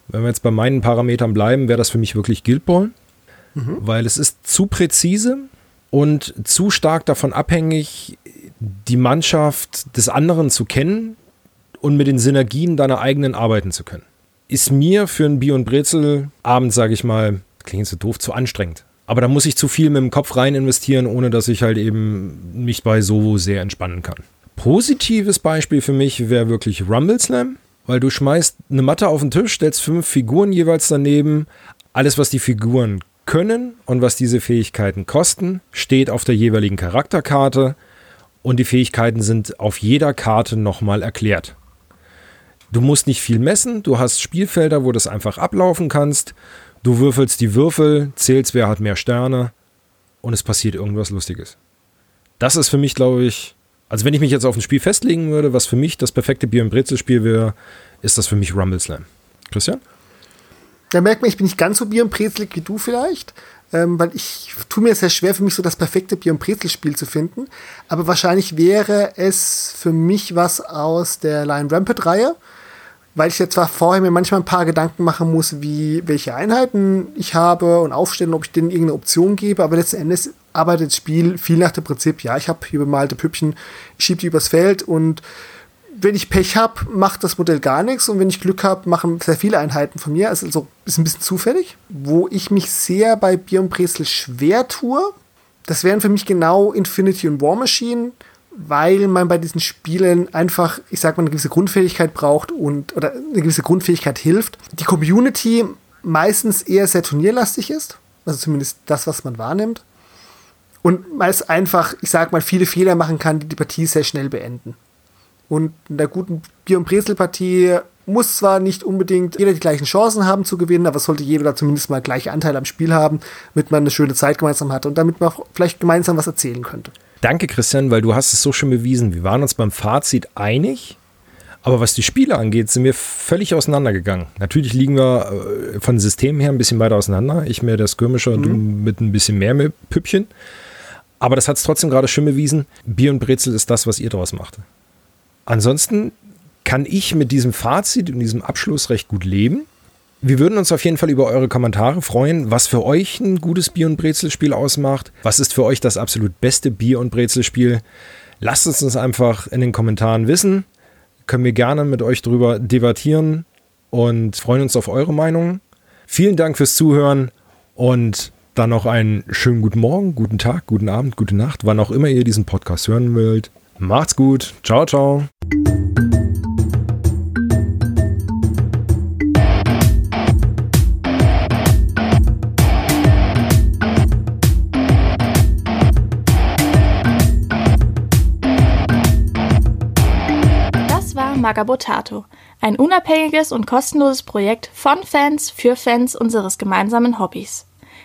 wenn wir jetzt bei meinen Parametern bleiben, wäre das für mich wirklich Guild Ball mhm. weil es ist zu präzise und zu stark davon abhängig, die Mannschaft des anderen zu kennen und mit den Synergien deiner eigenen arbeiten zu können. Ist mir für einen Bier- und Brezel-Abend, sage ich mal, klingt so doof, zu anstrengend. Aber da muss ich zu viel mit dem Kopf rein investieren, ohne dass ich halt eben mich bei so sehr entspannen kann. Positives Beispiel für mich wäre wirklich Rumble Slam, weil du schmeißt eine Matte auf den Tisch, stellst fünf Figuren jeweils daneben. Alles, was die Figuren können und was diese Fähigkeiten kosten, steht auf der jeweiligen Charakterkarte und die Fähigkeiten sind auf jeder Karte nochmal erklärt. Du musst nicht viel messen, du hast Spielfelder, wo das einfach ablaufen kannst. Du würfelst die Würfel, zählst, wer hat mehr Sterne und es passiert irgendwas Lustiges. Das ist für mich, glaube ich, also wenn ich mich jetzt auf ein Spiel festlegen würde, was für mich das perfekte Bier- und Brezelspiel wäre, ist das für mich Rumble Slam. Christian? Da merkt man, ich bin nicht ganz so Bier- und Brezelig wie du vielleicht, ähm, weil ich tue mir sehr schwer, für mich so das perfekte Bier- und Brezelspiel zu finden. Aber wahrscheinlich wäre es für mich was aus der Lion Rampart-Reihe weil ich ja zwar vorher mir manchmal ein paar Gedanken machen muss, wie welche Einheiten ich habe und aufstellen, ob ich denen irgendeine Option gebe, aber letzten Endes arbeitet das Spiel viel nach dem Prinzip, ja, ich habe hier bemalte Püppchen, ich schiebe die übers Feld und wenn ich Pech habe, macht das Modell gar nichts und wenn ich Glück habe, machen sehr viele Einheiten von mir. Also ist ein bisschen zufällig. Wo ich mich sehr bei Bier und Brezel schwer tue, das wären für mich genau Infinity und War Machine weil man bei diesen Spielen einfach, ich sag mal, eine gewisse Grundfähigkeit braucht und oder eine gewisse Grundfähigkeit hilft. Die Community meistens eher sehr turnierlastig ist, also zumindest das, was man wahrnimmt. Und es einfach, ich sag mal, viele Fehler machen kann, die die Partie sehr schnell beenden. Und in der guten Bier- und Brezel-Partie muss zwar nicht unbedingt jeder die gleichen Chancen haben zu gewinnen, aber sollte jeder da zumindest mal gleiche Anteile am Spiel haben, damit man eine schöne Zeit gemeinsam hat und damit man vielleicht gemeinsam was erzählen könnte. Danke, Christian, weil du hast es so schön bewiesen. Wir waren uns beim Fazit einig, aber was die Spiele angeht, sind wir völlig auseinandergegangen. Natürlich liegen wir äh, von Systemen her ein bisschen weiter auseinander. Ich mehr der Skirmischer, mhm. du mit ein bisschen mehr Püppchen. Aber das hat es trotzdem gerade schön bewiesen. Bier und Brezel ist das, was ihr daraus macht. Ansonsten kann ich mit diesem Fazit und diesem Abschluss recht gut leben. Wir würden uns auf jeden Fall über eure Kommentare freuen, was für euch ein gutes Bier- und Brezelspiel ausmacht. Was ist für euch das absolut beste Bier- und Brezelspiel? Lasst es uns einfach in den Kommentaren wissen. Können wir gerne mit euch drüber debattieren und freuen uns auf eure Meinung. Vielen Dank fürs Zuhören und dann noch einen schönen guten Morgen, guten Tag, guten Abend, gute Nacht, wann auch immer ihr diesen Podcast hören wollt. Macht's gut. Ciao, ciao. Magabotato, ein unabhängiges und kostenloses Projekt von Fans für Fans unseres gemeinsamen Hobbys.